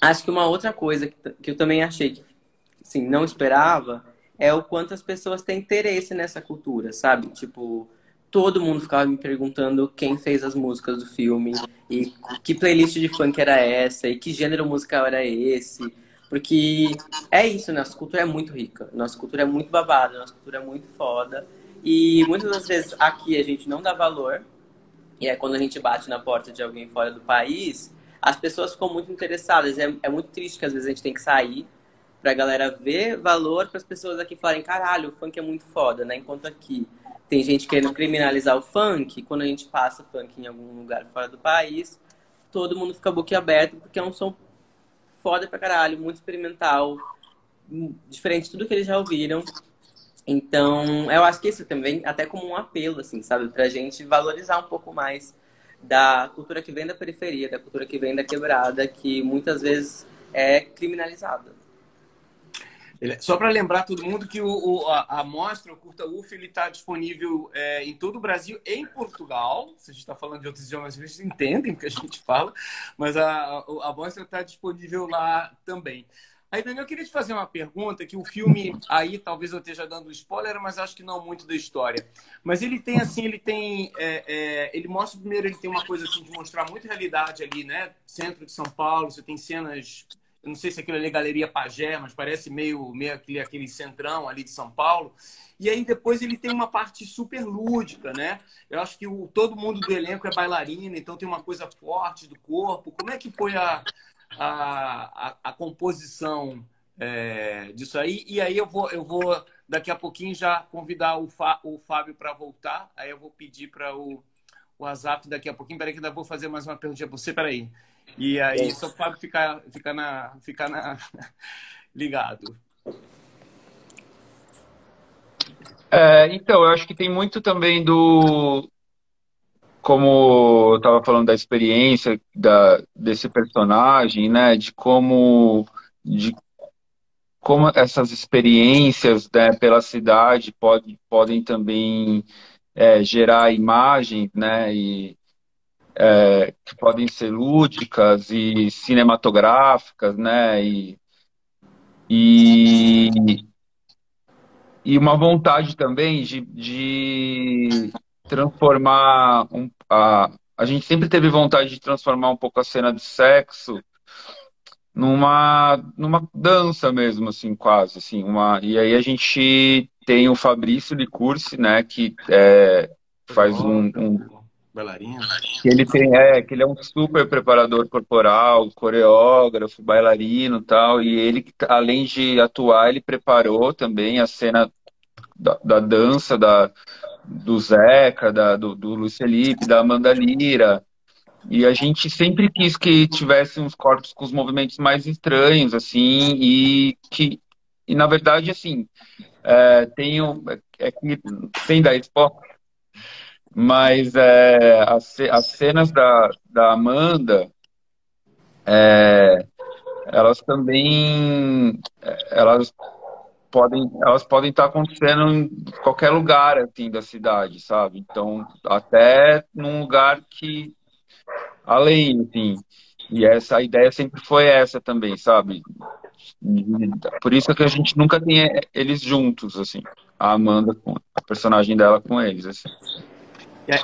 acho que uma outra coisa que, que eu também achei que assim, não esperava é o quanto as pessoas têm interesse nessa cultura, sabe? Tipo, todo mundo ficava me perguntando quem fez as músicas do filme e que playlist de funk era essa e que gênero musical era esse. Porque é isso, nossa cultura é muito rica, nossa cultura é muito babada, nossa cultura é muito foda. E muitas das vezes aqui a gente não dá valor, e é quando a gente bate na porta de alguém fora do país, as pessoas ficam muito interessadas. É, é muito triste que às vezes a gente tem que sair pra galera ver valor, para as pessoas aqui falarem, caralho, o funk é muito foda, né? Enquanto aqui tem gente querendo criminalizar o funk, quando a gente passa funk em algum lugar fora do país, todo mundo fica boquiaberto, porque é um som foda pra caralho, muito experimental, diferente de tudo que eles já ouviram. Então, eu acho que isso também, até como um apelo, assim, sabe? Pra gente valorizar um pouco mais da cultura que vem da periferia, da cultura que vem da quebrada, que muitas vezes é criminalizada. Só para lembrar todo mundo que o, o a, a, mostra, o Curta UF, ele está disponível é, em todo o Brasil em Portugal. Se a gente está falando de outros idiomas, eles entendem o que a gente fala, mas a, a, a mostra está disponível lá também. Aí, Daniel, eu queria te fazer uma pergunta, que o filme, aí talvez eu esteja dando spoiler, mas acho que não muito da história. Mas ele tem, assim, ele tem... É, é, ele mostra, primeiro, ele tem uma coisa, assim, de mostrar muita realidade ali, né? Centro de São Paulo, você tem cenas... Eu não sei se aquilo ali é Galeria Pagé, mas parece meio, meio aquele, aquele centrão ali de São Paulo. E aí depois ele tem uma parte super lúdica, né? Eu acho que o, todo mundo do elenco é bailarina, então tem uma coisa forte do corpo. Como é que foi a a, a, a composição é, disso aí. E aí eu vou, eu vou daqui a pouquinho já convidar o, o Fábio para voltar. Aí eu vou pedir para o WhatsApp daqui a pouquinho. Peraí que ainda vou fazer mais uma perguntinha para você. Peraí. E aí, só o Fábio ficar, ficar, na, ficar na... ligado. É, então, eu acho que tem muito também do, como eu estava falando da experiência da, desse personagem, né, de como de como essas experiências né, pela cidade pode, podem também é, gerar imagens, né, e, é, que podem ser lúdicas e cinematográficas, né, e, e, e uma vontade também de, de transformar um, a, a gente sempre teve vontade de transformar um pouco a cena de sexo numa numa dança mesmo assim quase assim uma e aí a gente tem o Fabrício Licursi né que é, faz um, um que ele tem é que ele é um super preparador corporal coreógrafo bailarino tal e ele além de atuar ele preparou também a cena da, da dança da do Zeca, da, do, do Luiz Felipe, da Amanda Lira. E a gente sempre quis que tivesse uns corpos com os movimentos mais estranhos, assim, e que, e na verdade, assim, é, tenho, é que, sem dar spoiler, mas é, as, as cenas da, da Amanda, é, elas também, é, elas podem, elas podem estar acontecendo em qualquer lugar assim da cidade, sabe? Então, até num lugar que além, assim. E essa a ideia sempre foi essa também, sabe? Por isso que a gente nunca tem eles juntos, assim. A Amanda com a personagem dela com eles, assim.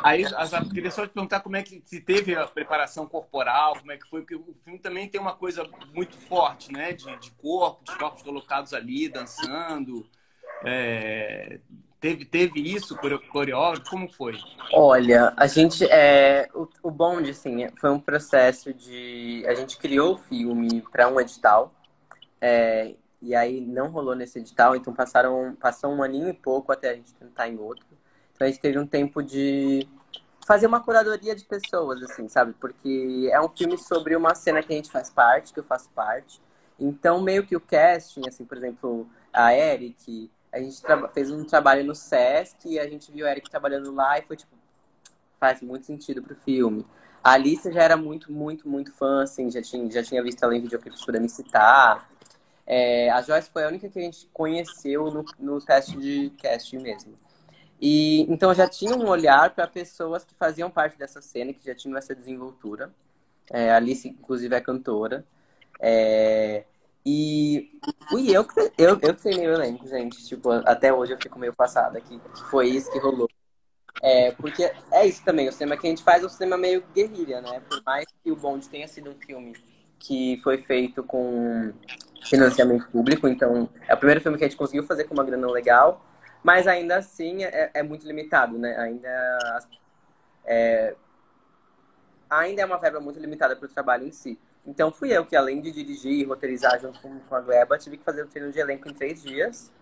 Aí, Azar, queria só te perguntar como é que se teve a preparação corporal, como é que foi, porque o filme também tem uma coisa muito forte, né? De, de corpo, de corpos colocados ali, dançando. É, teve, teve isso, coreógrafo? Como foi? Olha, a gente. É, o, o Bond, assim, foi um processo de. A gente criou o filme para um edital. É, e aí não rolou nesse edital, então passaram, passou um aninho e pouco até a gente tentar em outro. Então a gente teve um tempo de fazer uma curadoria de pessoas, assim, sabe? Porque é um filme sobre uma cena que a gente faz parte, que eu faço parte. Então, meio que o casting, assim, por exemplo, a Eric, a gente fez um trabalho no Sesc e a gente viu a Eric trabalhando lá e foi tipo, faz muito sentido pro filme. A Alice já era muito, muito, muito fã, assim, já tinha, já tinha visto ela em videoclipes por me citar. É, a Joyce foi a única que a gente conheceu no, no teste de casting mesmo. E então já tinha um olhar para pessoas que faziam parte dessa cena, que já tinham essa desenvoltura. É, a Alice, inclusive, é cantora. É, e fui eu que eu, eu treinei o elenco, gente. Tipo, até hoje eu fico meio passada que foi isso que rolou. É, porque é isso também, o cinema que a gente faz é um cinema meio guerrilha, né? Por mais que o Bond tenha sido um filme que foi feito com financiamento público, então é o primeiro filme que a gente conseguiu fazer com uma grana legal, mas ainda assim é, é muito limitado, né? Ainda é, ainda é uma verba muito limitada para o trabalho em si. Então fui eu que, além de dirigir e roteirizar junto com, a Gleba, tive que fazer o treino de elenco em três dias.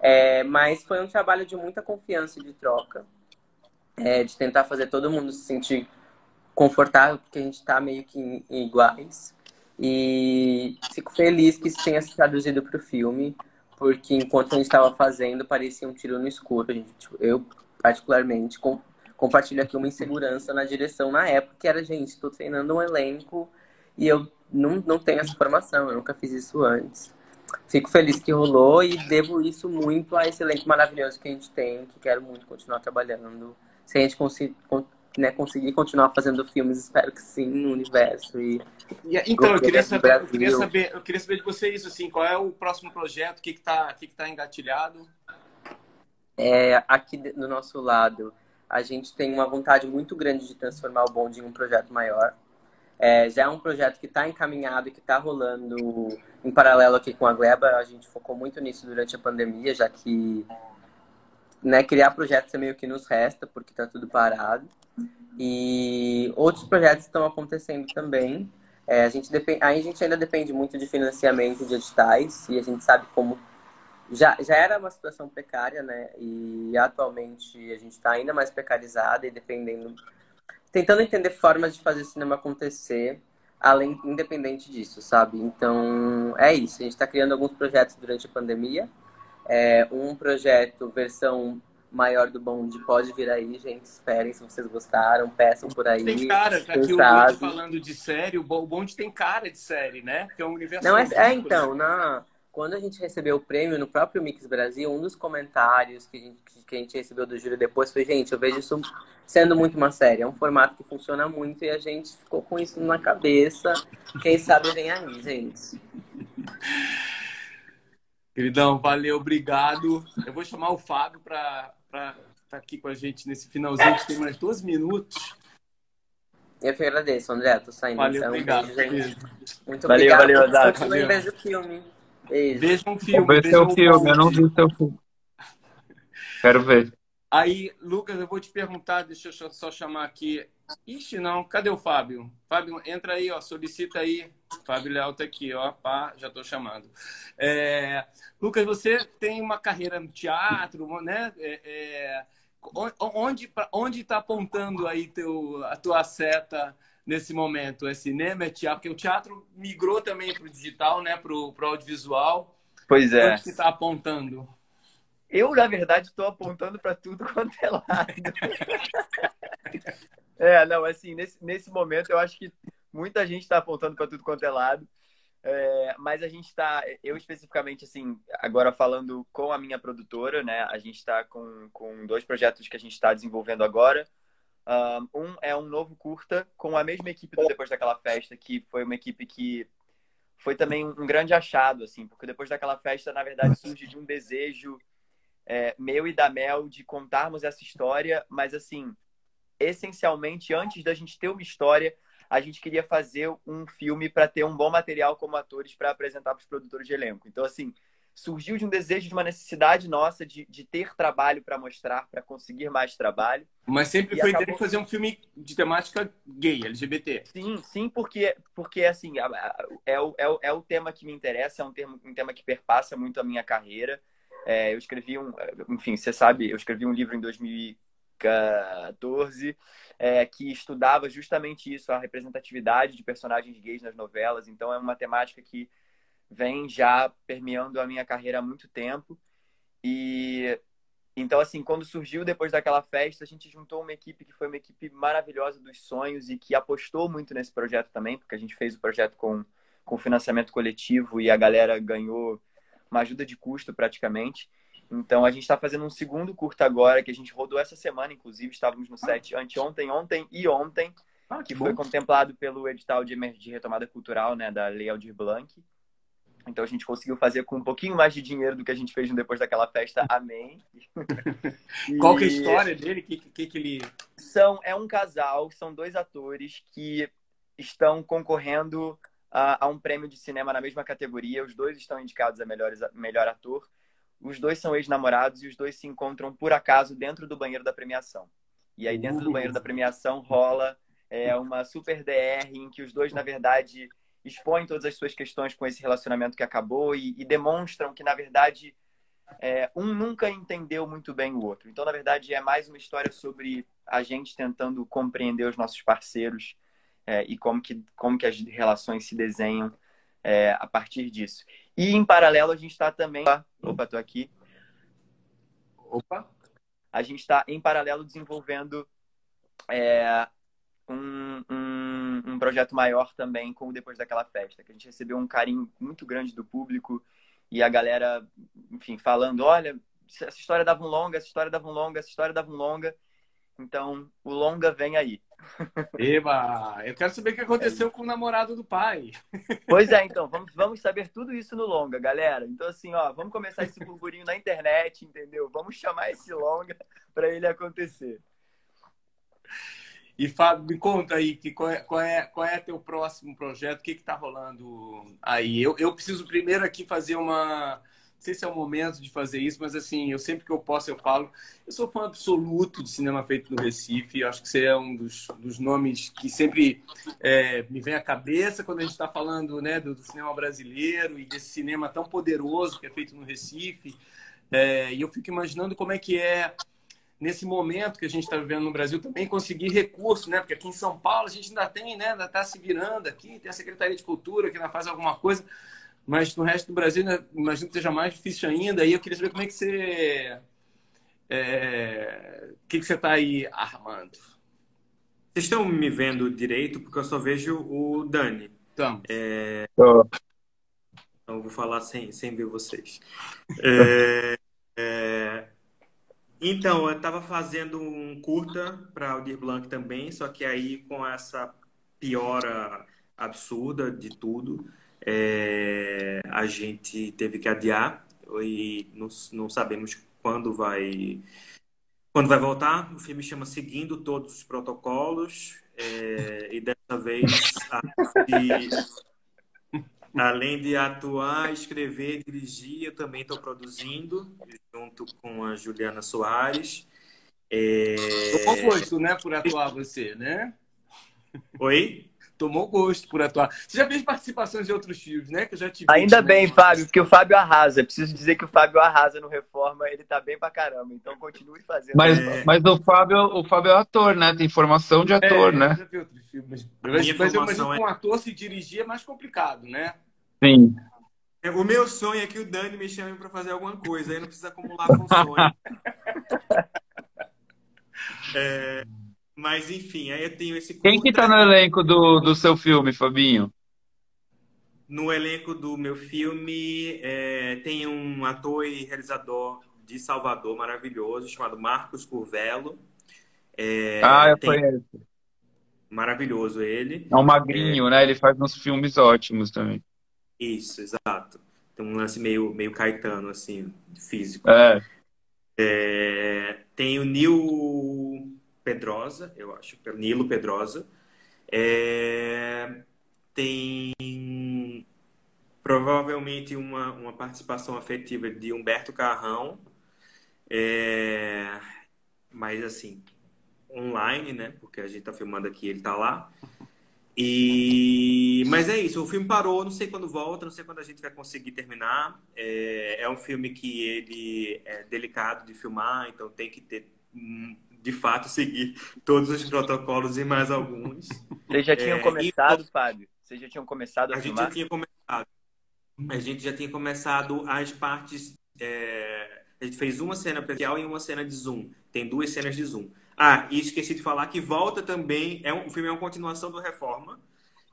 É, mas foi um trabalho de muita confiança e de troca, é, de tentar fazer todo mundo se sentir confortável, porque a gente está meio que em, em iguais. E fico feliz que isso tenha se traduzido para o filme porque enquanto a gente estava fazendo, parecia um tiro no escuro. Gente, tipo, eu, particularmente, compartilho aqui uma insegurança na direção na época, que era, gente, estou treinando um elenco e eu não, não tenho essa formação, eu nunca fiz isso antes. Fico feliz que rolou e devo isso muito a esse elenco maravilhoso que a gente tem, que quero muito continuar trabalhando. Se a gente conseguir, né, conseguir continuar fazendo filmes, espero que sim, no universo. E, então, eu queria, saber, eu queria, saber, eu queria saber de você isso, assim, qual é o próximo projeto, o que está que que tá engatilhado? É, aqui do nosso lado, a gente tem uma vontade muito grande de transformar o Bond em um projeto maior. É, já é um projeto que está encaminhado e que está rolando em paralelo aqui com a Gleba. A gente focou muito nisso durante a pandemia, já que né, criar projetos é meio que nos resta, porque está tudo parado. E outros projetos estão acontecendo também. É, a, gente depend... a gente ainda depende muito de financiamento de editais e a gente sabe como já, já era uma situação precária, né? E atualmente a gente está ainda mais precarizada e dependendo, tentando entender formas de fazer cinema acontecer, além independente disso, sabe? Então é isso. A gente está criando alguns projetos durante a pandemia. É, um projeto versão maior do Bond pode vir aí, gente. Esperem se vocês gostaram, peçam por aí. Tem cara, aqui o Bond falando de série, o Bond tem cara de série, né? Que é um universo. Não, é, é então, na quando a gente recebeu o prêmio no próprio Mix Brasil, um dos comentários que a gente, que a gente recebeu do júri depois foi: gente, eu vejo isso sendo muito uma série. É um formato que funciona muito e a gente ficou com isso na cabeça. Quem sabe vem aí, gente. Queridão, valeu, obrigado. Eu vou chamar o Fábio para estar tá aqui com a gente nesse finalzinho, que tem mais dois minutos. Eu que agradeço, André. Tô saindo. Valeu, então, obrigado. Beijo, Muito valeu, obrigado. Valeu, valeu, Continue valeu. o filme. Veja um filme. Vou ver seu filme, eu não vi seu filme. Quero ver. Aí, Lucas, eu vou te perguntar, deixa eu só chamar aqui. Ixi, não, cadê o Fábio? Fábio, entra aí, ó, solicita aí. Fábio Leal tá aqui, ó, pá, já tô chamando. É... Lucas, você tem uma carreira no teatro, né? É, é... Onde onde está apontando aí teu, a tua seta nesse momento? É cinema, é teatro? Porque o teatro migrou também para o digital, né? Para o audiovisual. Pois é. Onde você está apontando? Eu, na verdade, estou apontando para tudo quanto é lado. é, não, assim, nesse, nesse momento eu acho que muita gente está apontando para tudo quanto é lado. É, mas a gente está, eu especificamente, assim, agora falando com a minha produtora, né? A gente está com, com dois projetos que a gente está desenvolvendo agora. Um é um novo curta com a mesma equipe do Depois daquela Festa, que foi uma equipe que foi também um grande achado, assim, porque depois daquela festa, na verdade, surge de um desejo é, meu e da Mel de contarmos essa história, mas assim, essencialmente, antes da gente ter uma história, a gente queria fazer um filme para ter um bom material como atores para apresentar para os produtores de elenco. Então, assim, surgiu de um desejo, de uma necessidade nossa de, de ter trabalho para mostrar, para conseguir mais trabalho. Mas sempre e foi acabou... fazer um filme de temática gay, LGBT. Sim, sim, porque, porque assim, é o, é, o, é o tema que me interessa, é um, tema, um tema que perpassa muito a minha carreira. É, eu escrevi um, enfim, você sabe, eu escrevi um livro em 2014 é, que estudava justamente isso, a representatividade de personagens gays nas novelas. Então é uma temática que vem já permeando a minha carreira há muito tempo. E então, assim, quando surgiu depois daquela festa, a gente juntou uma equipe que foi uma equipe maravilhosa dos sonhos e que apostou muito nesse projeto também, porque a gente fez o projeto com, com financiamento coletivo e a galera ganhou uma ajuda de custo praticamente. Então, a gente está fazendo um segundo curta agora, que a gente rodou essa semana, inclusive, estávamos no set anteontem, ontem e ontem, ah, que, que foi contemplado pelo edital de, de retomada cultural né, da Lei Aldir Blanc. Então a gente conseguiu fazer com um pouquinho mais de dinheiro do que a gente fez depois daquela festa. Amém. e... Qual que é a história dele? Que, que, que ele... São, é um casal, são dois atores que estão concorrendo a, a, um prêmio de cinema na mesma categoria. Os dois estão indicados a melhor, melhor ator. Os dois são ex-namorados e os dois se encontram, por acaso, dentro do banheiro da premiação. E aí, dentro do banheiro da premiação, rola é, uma super DR em que os dois, na verdade, expõem todas as suas questões com esse relacionamento que acabou e, e demonstram que, na verdade, é, um nunca entendeu muito bem o outro. Então, na verdade, é mais uma história sobre a gente tentando compreender os nossos parceiros é, e como que, como que as relações se desenham é, a partir disso. E, em paralelo, a gente está também... Opa, estou aqui. Opa! A gente está, em paralelo, desenvolvendo é, um, um, um, projeto maior também com Depois daquela festa, que a gente recebeu um carinho muito grande do público e a galera, enfim, falando, olha, essa história dava um longa, essa história dava um longa, essa história dava um longa. Então, o longa vem aí. Eba! Eu quero saber o que aconteceu é com o namorado do pai. Pois é, então, vamos, vamos saber tudo isso no longa, galera. Então, assim, ó, vamos começar esse burburinho na internet, entendeu? Vamos chamar esse longa para ele acontecer. E Fábio, me conta aí que qual é, qual é, qual é teu próximo projeto, o que está rolando aí? Eu, eu preciso primeiro aqui fazer uma não sei se é o momento de fazer isso, mas assim, eu sempre que eu posso eu falo. Eu sou fã absoluto de cinema feito no Recife. Eu acho que você é um dos, dos nomes que sempre é, me vem à cabeça quando a gente está falando né, do, do, cinema brasileiro e desse cinema tão poderoso que é feito no Recife. É, e eu fico imaginando como é que é nesse momento que a gente está vivendo no Brasil também conseguir recursos, né? Porque aqui em São Paulo a gente ainda tem, né? Ainda está se virando aqui, tem a Secretaria de Cultura que ainda faz alguma coisa mas no resto do Brasil, né, imagino que seja mais difícil ainda. E eu queria saber como é que você. É... O que, que você está aí armando? Vocês estão me vendo direito? Porque eu só vejo o Dani. Então. É... Então eu vou falar sem, sem ver vocês. É... É... Então, eu estava fazendo um curta para Aldir Blanc também, só que aí com essa piora absurda de tudo, é, a gente teve que adiar e não, não sabemos quando vai quando vai voltar. O filme chama Seguindo Todos os Protocolos é, e dessa vez além de atuar, escrever, dirigir, eu também estou produzindo junto com a Juliana Soares. É... Tomou gosto, né, por atuar você, né? Oi? Tomou gosto por atuar. Você já fez participações de outros filmes, né? Que eu já tive. Ainda bem, Fábio, porque o Fábio arrasa. Preciso dizer que o Fábio arrasa no Reforma, ele tá bem pra caramba. Então continue fazendo. Mas, mas o, Fábio, o Fábio é ator, né? Tem formação de ator, é, né? Eu já vi outros filmes. Mas, mas eu imagino que um ator se dirigir é mais complicado, né? Sim. É, o meu sonho é que o Dani me chame para fazer alguma coisa, aí não precisa acumular funções. é, mas, enfim, aí eu tenho esse. Quem que tá no elenco do, do seu filme, Fabinho? No elenco do meu filme é, tem um ator e realizador de Salvador maravilhoso, chamado Marcos Curvelo. É, ah, eu tem... conheço. Maravilhoso ele. É um magrinho, é... né? Ele faz uns filmes ótimos também. Isso, exato. Tem um lance meio, meio caetano, assim, físico. É. é tem o Nil Pedrosa, eu acho, Nilo Pedrosa. É, tem provavelmente uma, uma participação afetiva de Humberto Carrão, é, mas assim, online, né? Porque a gente tá filmando aqui, ele tá lá. E... Mas é isso, o filme parou, não sei quando volta, não sei quando a gente vai conseguir terminar. É, é um filme que ele é delicado de filmar, então tem que ter de fato seguir todos os protocolos e mais alguns. Vocês já tinham é, começado, e... Fábio? Vocês já tinham começado a, a filmar? gente já tinha começado. A gente já tinha começado as partes. É... A gente fez uma cena presencial e uma cena de Zoom. Tem duas cenas de Zoom. Ah, e esqueci de falar que volta também. É um, o filme é uma continuação do Reforma.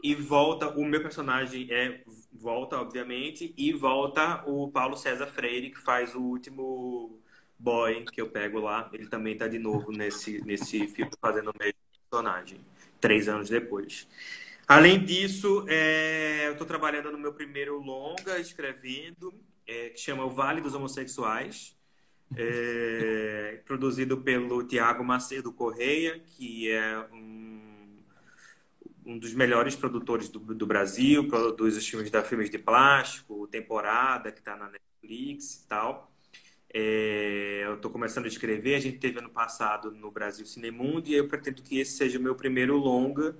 E volta, o meu personagem é volta, obviamente, e volta o Paulo César Freire, que faz o último Boy, que eu pego lá, ele também está de novo nesse, nesse filme fazendo o mesmo personagem, três anos depois. Além disso, é, eu estou trabalhando no meu primeiro longa, escrevendo, é, que chama O Vale dos Homossexuais, é, produzido pelo Tiago Macedo Correia, que é um, um dos melhores produtores do, do, Brasil, produz os filmes da Filmes de Plástico, Temporada, que está na Netflix e tal. É, eu estou começando a escrever. A gente teve ano passado no Brasil Cinemundo e eu pretendo que esse seja o meu primeiro longa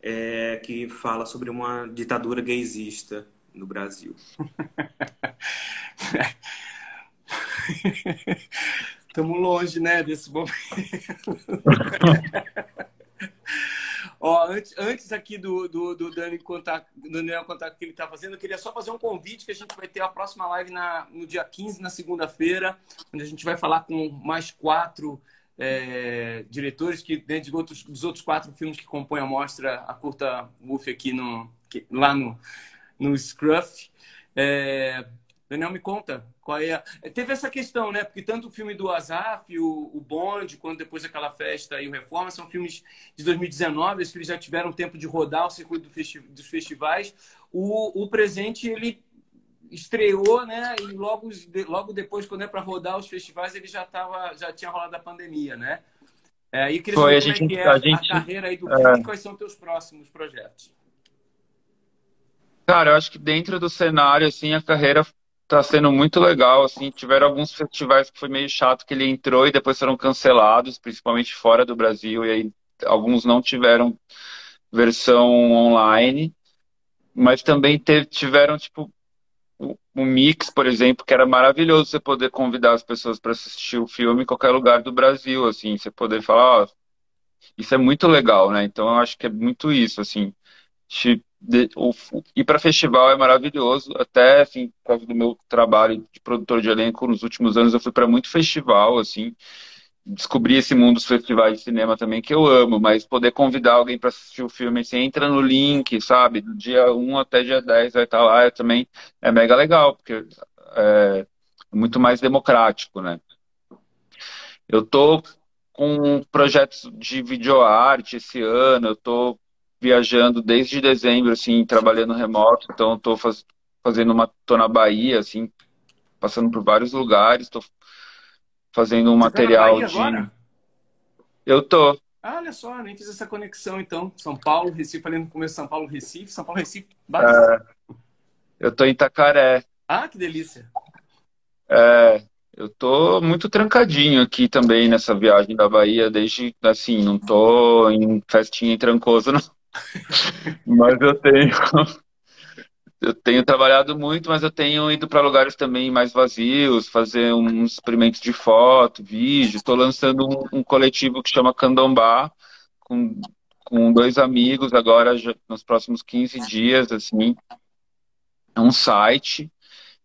é, que fala sobre uma ditadura gaysista no Brasil. Estamos longe, né, desse momento. Ó, antes, antes aqui do, do, do Dani contar, do Daniel contar o que ele está fazendo, eu queria só fazer um convite que a gente vai ter a próxima live na, no dia 15, na segunda-feira, onde a gente vai falar com mais quatro é, diretores que, dentro de outros, dos outros quatro filmes que compõem a mostra, a curta Wolf aqui no, lá no, no Scruff. É, Daniel, me conta qual é. A... Teve essa questão, né? Porque tanto o filme do Azaf, o, o Bond, quanto depois aquela festa e o Reforma, são filmes de 2019, eles já tiveram tempo de rodar o circuito do festi dos festivais. O, o presente, ele estreou, né? E logo, logo depois, quando é para rodar os festivais, ele já tava, já tinha rolado a pandemia, né? É, e queria Foi, saber a gente, é, é a, a, gente, carreira aí do filme é... e quais são os teus próximos projetos. Cara, eu acho que dentro do cenário, assim, a carreira tá sendo muito legal, assim, tiveram alguns festivais que foi meio chato que ele entrou e depois foram cancelados, principalmente fora do Brasil, e aí alguns não tiveram versão online, mas também teve, tiveram, tipo, um mix, por exemplo, que era maravilhoso você poder convidar as pessoas para assistir o filme em qualquer lugar do Brasil, assim, você poder falar, ó, isso é muito legal, né? Então eu acho que é muito isso, assim, de, o, ir para festival é maravilhoso, até assim, por causa do meu trabalho de produtor de elenco nos últimos anos, eu fui para muito festival, assim, descobri esse mundo dos festivais de cinema também que eu amo, mas poder convidar alguém para assistir o filme, você entra no link, sabe? Do dia 1 até dia 10 vai estar lá, também é mega legal, porque é muito mais democrático, né? Eu tô com projetos de videoarte esse ano, eu tô viajando desde dezembro, assim, trabalhando remoto, então tô faz, fazendo uma, tô na Bahia, assim, passando por vários lugares, tô fazendo um Você material tá de. Agora? Eu tô. Ah, olha só, nem fiz essa conexão então. São Paulo, Recife, falei no começo São Paulo, Recife, São Paulo, Recife, é, Eu tô em Itacaré. Ah, que delícia. É, eu tô muito trancadinho aqui também nessa viagem da Bahia, desde assim, não tô em festinha em Trancoso, não. Mas eu tenho eu tenho trabalhado muito, mas eu tenho ido para lugares também mais vazios, fazer uns experimentos de foto, vídeo. Estou lançando um, um, coletivo que chama Candombá, com, com dois amigos agora, já, nos próximos 15 dias, assim. É um site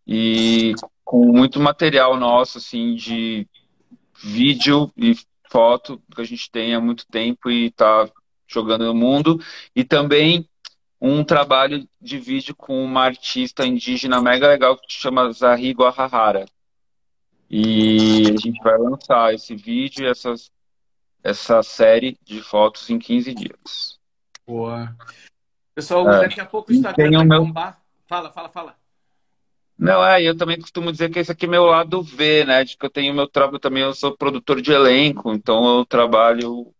e com muito material nosso, assim, de vídeo e foto que a gente tem há muito tempo e está jogando no mundo. E também um trabalho de vídeo com uma artista indígena mega legal que se chama Zahri Guahahara. E a gente vai lançar esse vídeo e essas, essa série de fotos em 15 dias. Boa. Pessoal, é. daqui a pouco o Instagram vai meu... bombar. Fala, fala, fala. Não, é, eu também costumo dizer que esse aqui é meu lado V, né? De que eu tenho meu trabalho também, eu sou produtor de elenco, então eu trabalho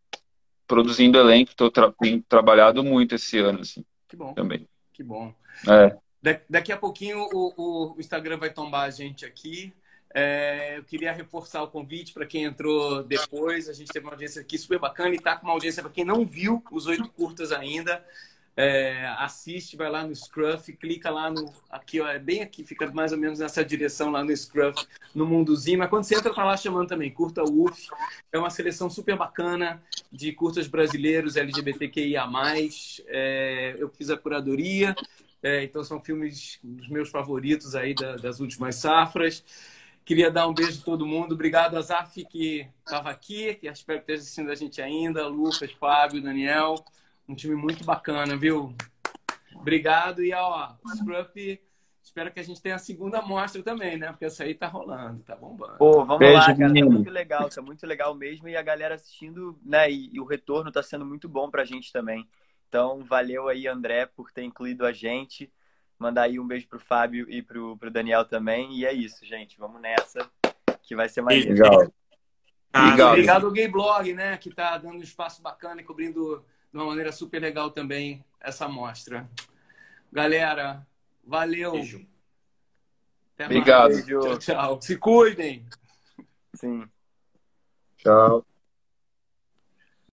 produzindo elenco, estou tra tenho trabalhado muito esse ano, assim. Que bom. Também. Que bom. É. daqui a pouquinho o, o, Instagram vai tombar a gente aqui. É, eu queria reforçar o convite para quem entrou depois. A gente teve uma audiência aqui super bacana e está com uma audiência para quem não viu os oito curtas ainda. É, assiste, vai lá no Scruff, clica lá no. Aqui, ó, é bem aqui, fica mais ou menos nessa direção lá no Scruff, no Mundozinho. Mas quando você entra, tá lá chamando também, curta UF. É uma seleção super bacana de curtas brasileiros LGBTQIA. É, eu fiz a curadoria, é, então são filmes dos meus favoritos aí da, das últimas safras. Queria dar um beijo a todo mundo. Obrigado, Azaf, que estava aqui, que espero que esteja assistindo a gente ainda. Lucas, Fábio, Daniel. Um time muito bacana, viu? Obrigado. E, ó, Scruff, espero que a gente tenha a segunda mostra também, né? Porque essa aí tá rolando, tá bombando. Pô, vamos Beijo, lá, cara. Menino. Tá muito legal, tá muito legal mesmo. E a galera assistindo, né? E, e o retorno tá sendo muito bom pra gente também. Então, valeu aí, André, por ter incluído a gente. Mandar aí um beijo pro Fábio e pro, pro Daniel também. E é isso, gente. Vamos nessa, que vai ser mais legal. Ah, obrigado. obrigado ao Gay Blog, né? Que tá dando um espaço bacana e cobrindo de uma maneira super legal também essa mostra. Galera, valeu. Beijo. Até Obrigado. Tchau, tchau. Se cuidem. Sim. Tchau.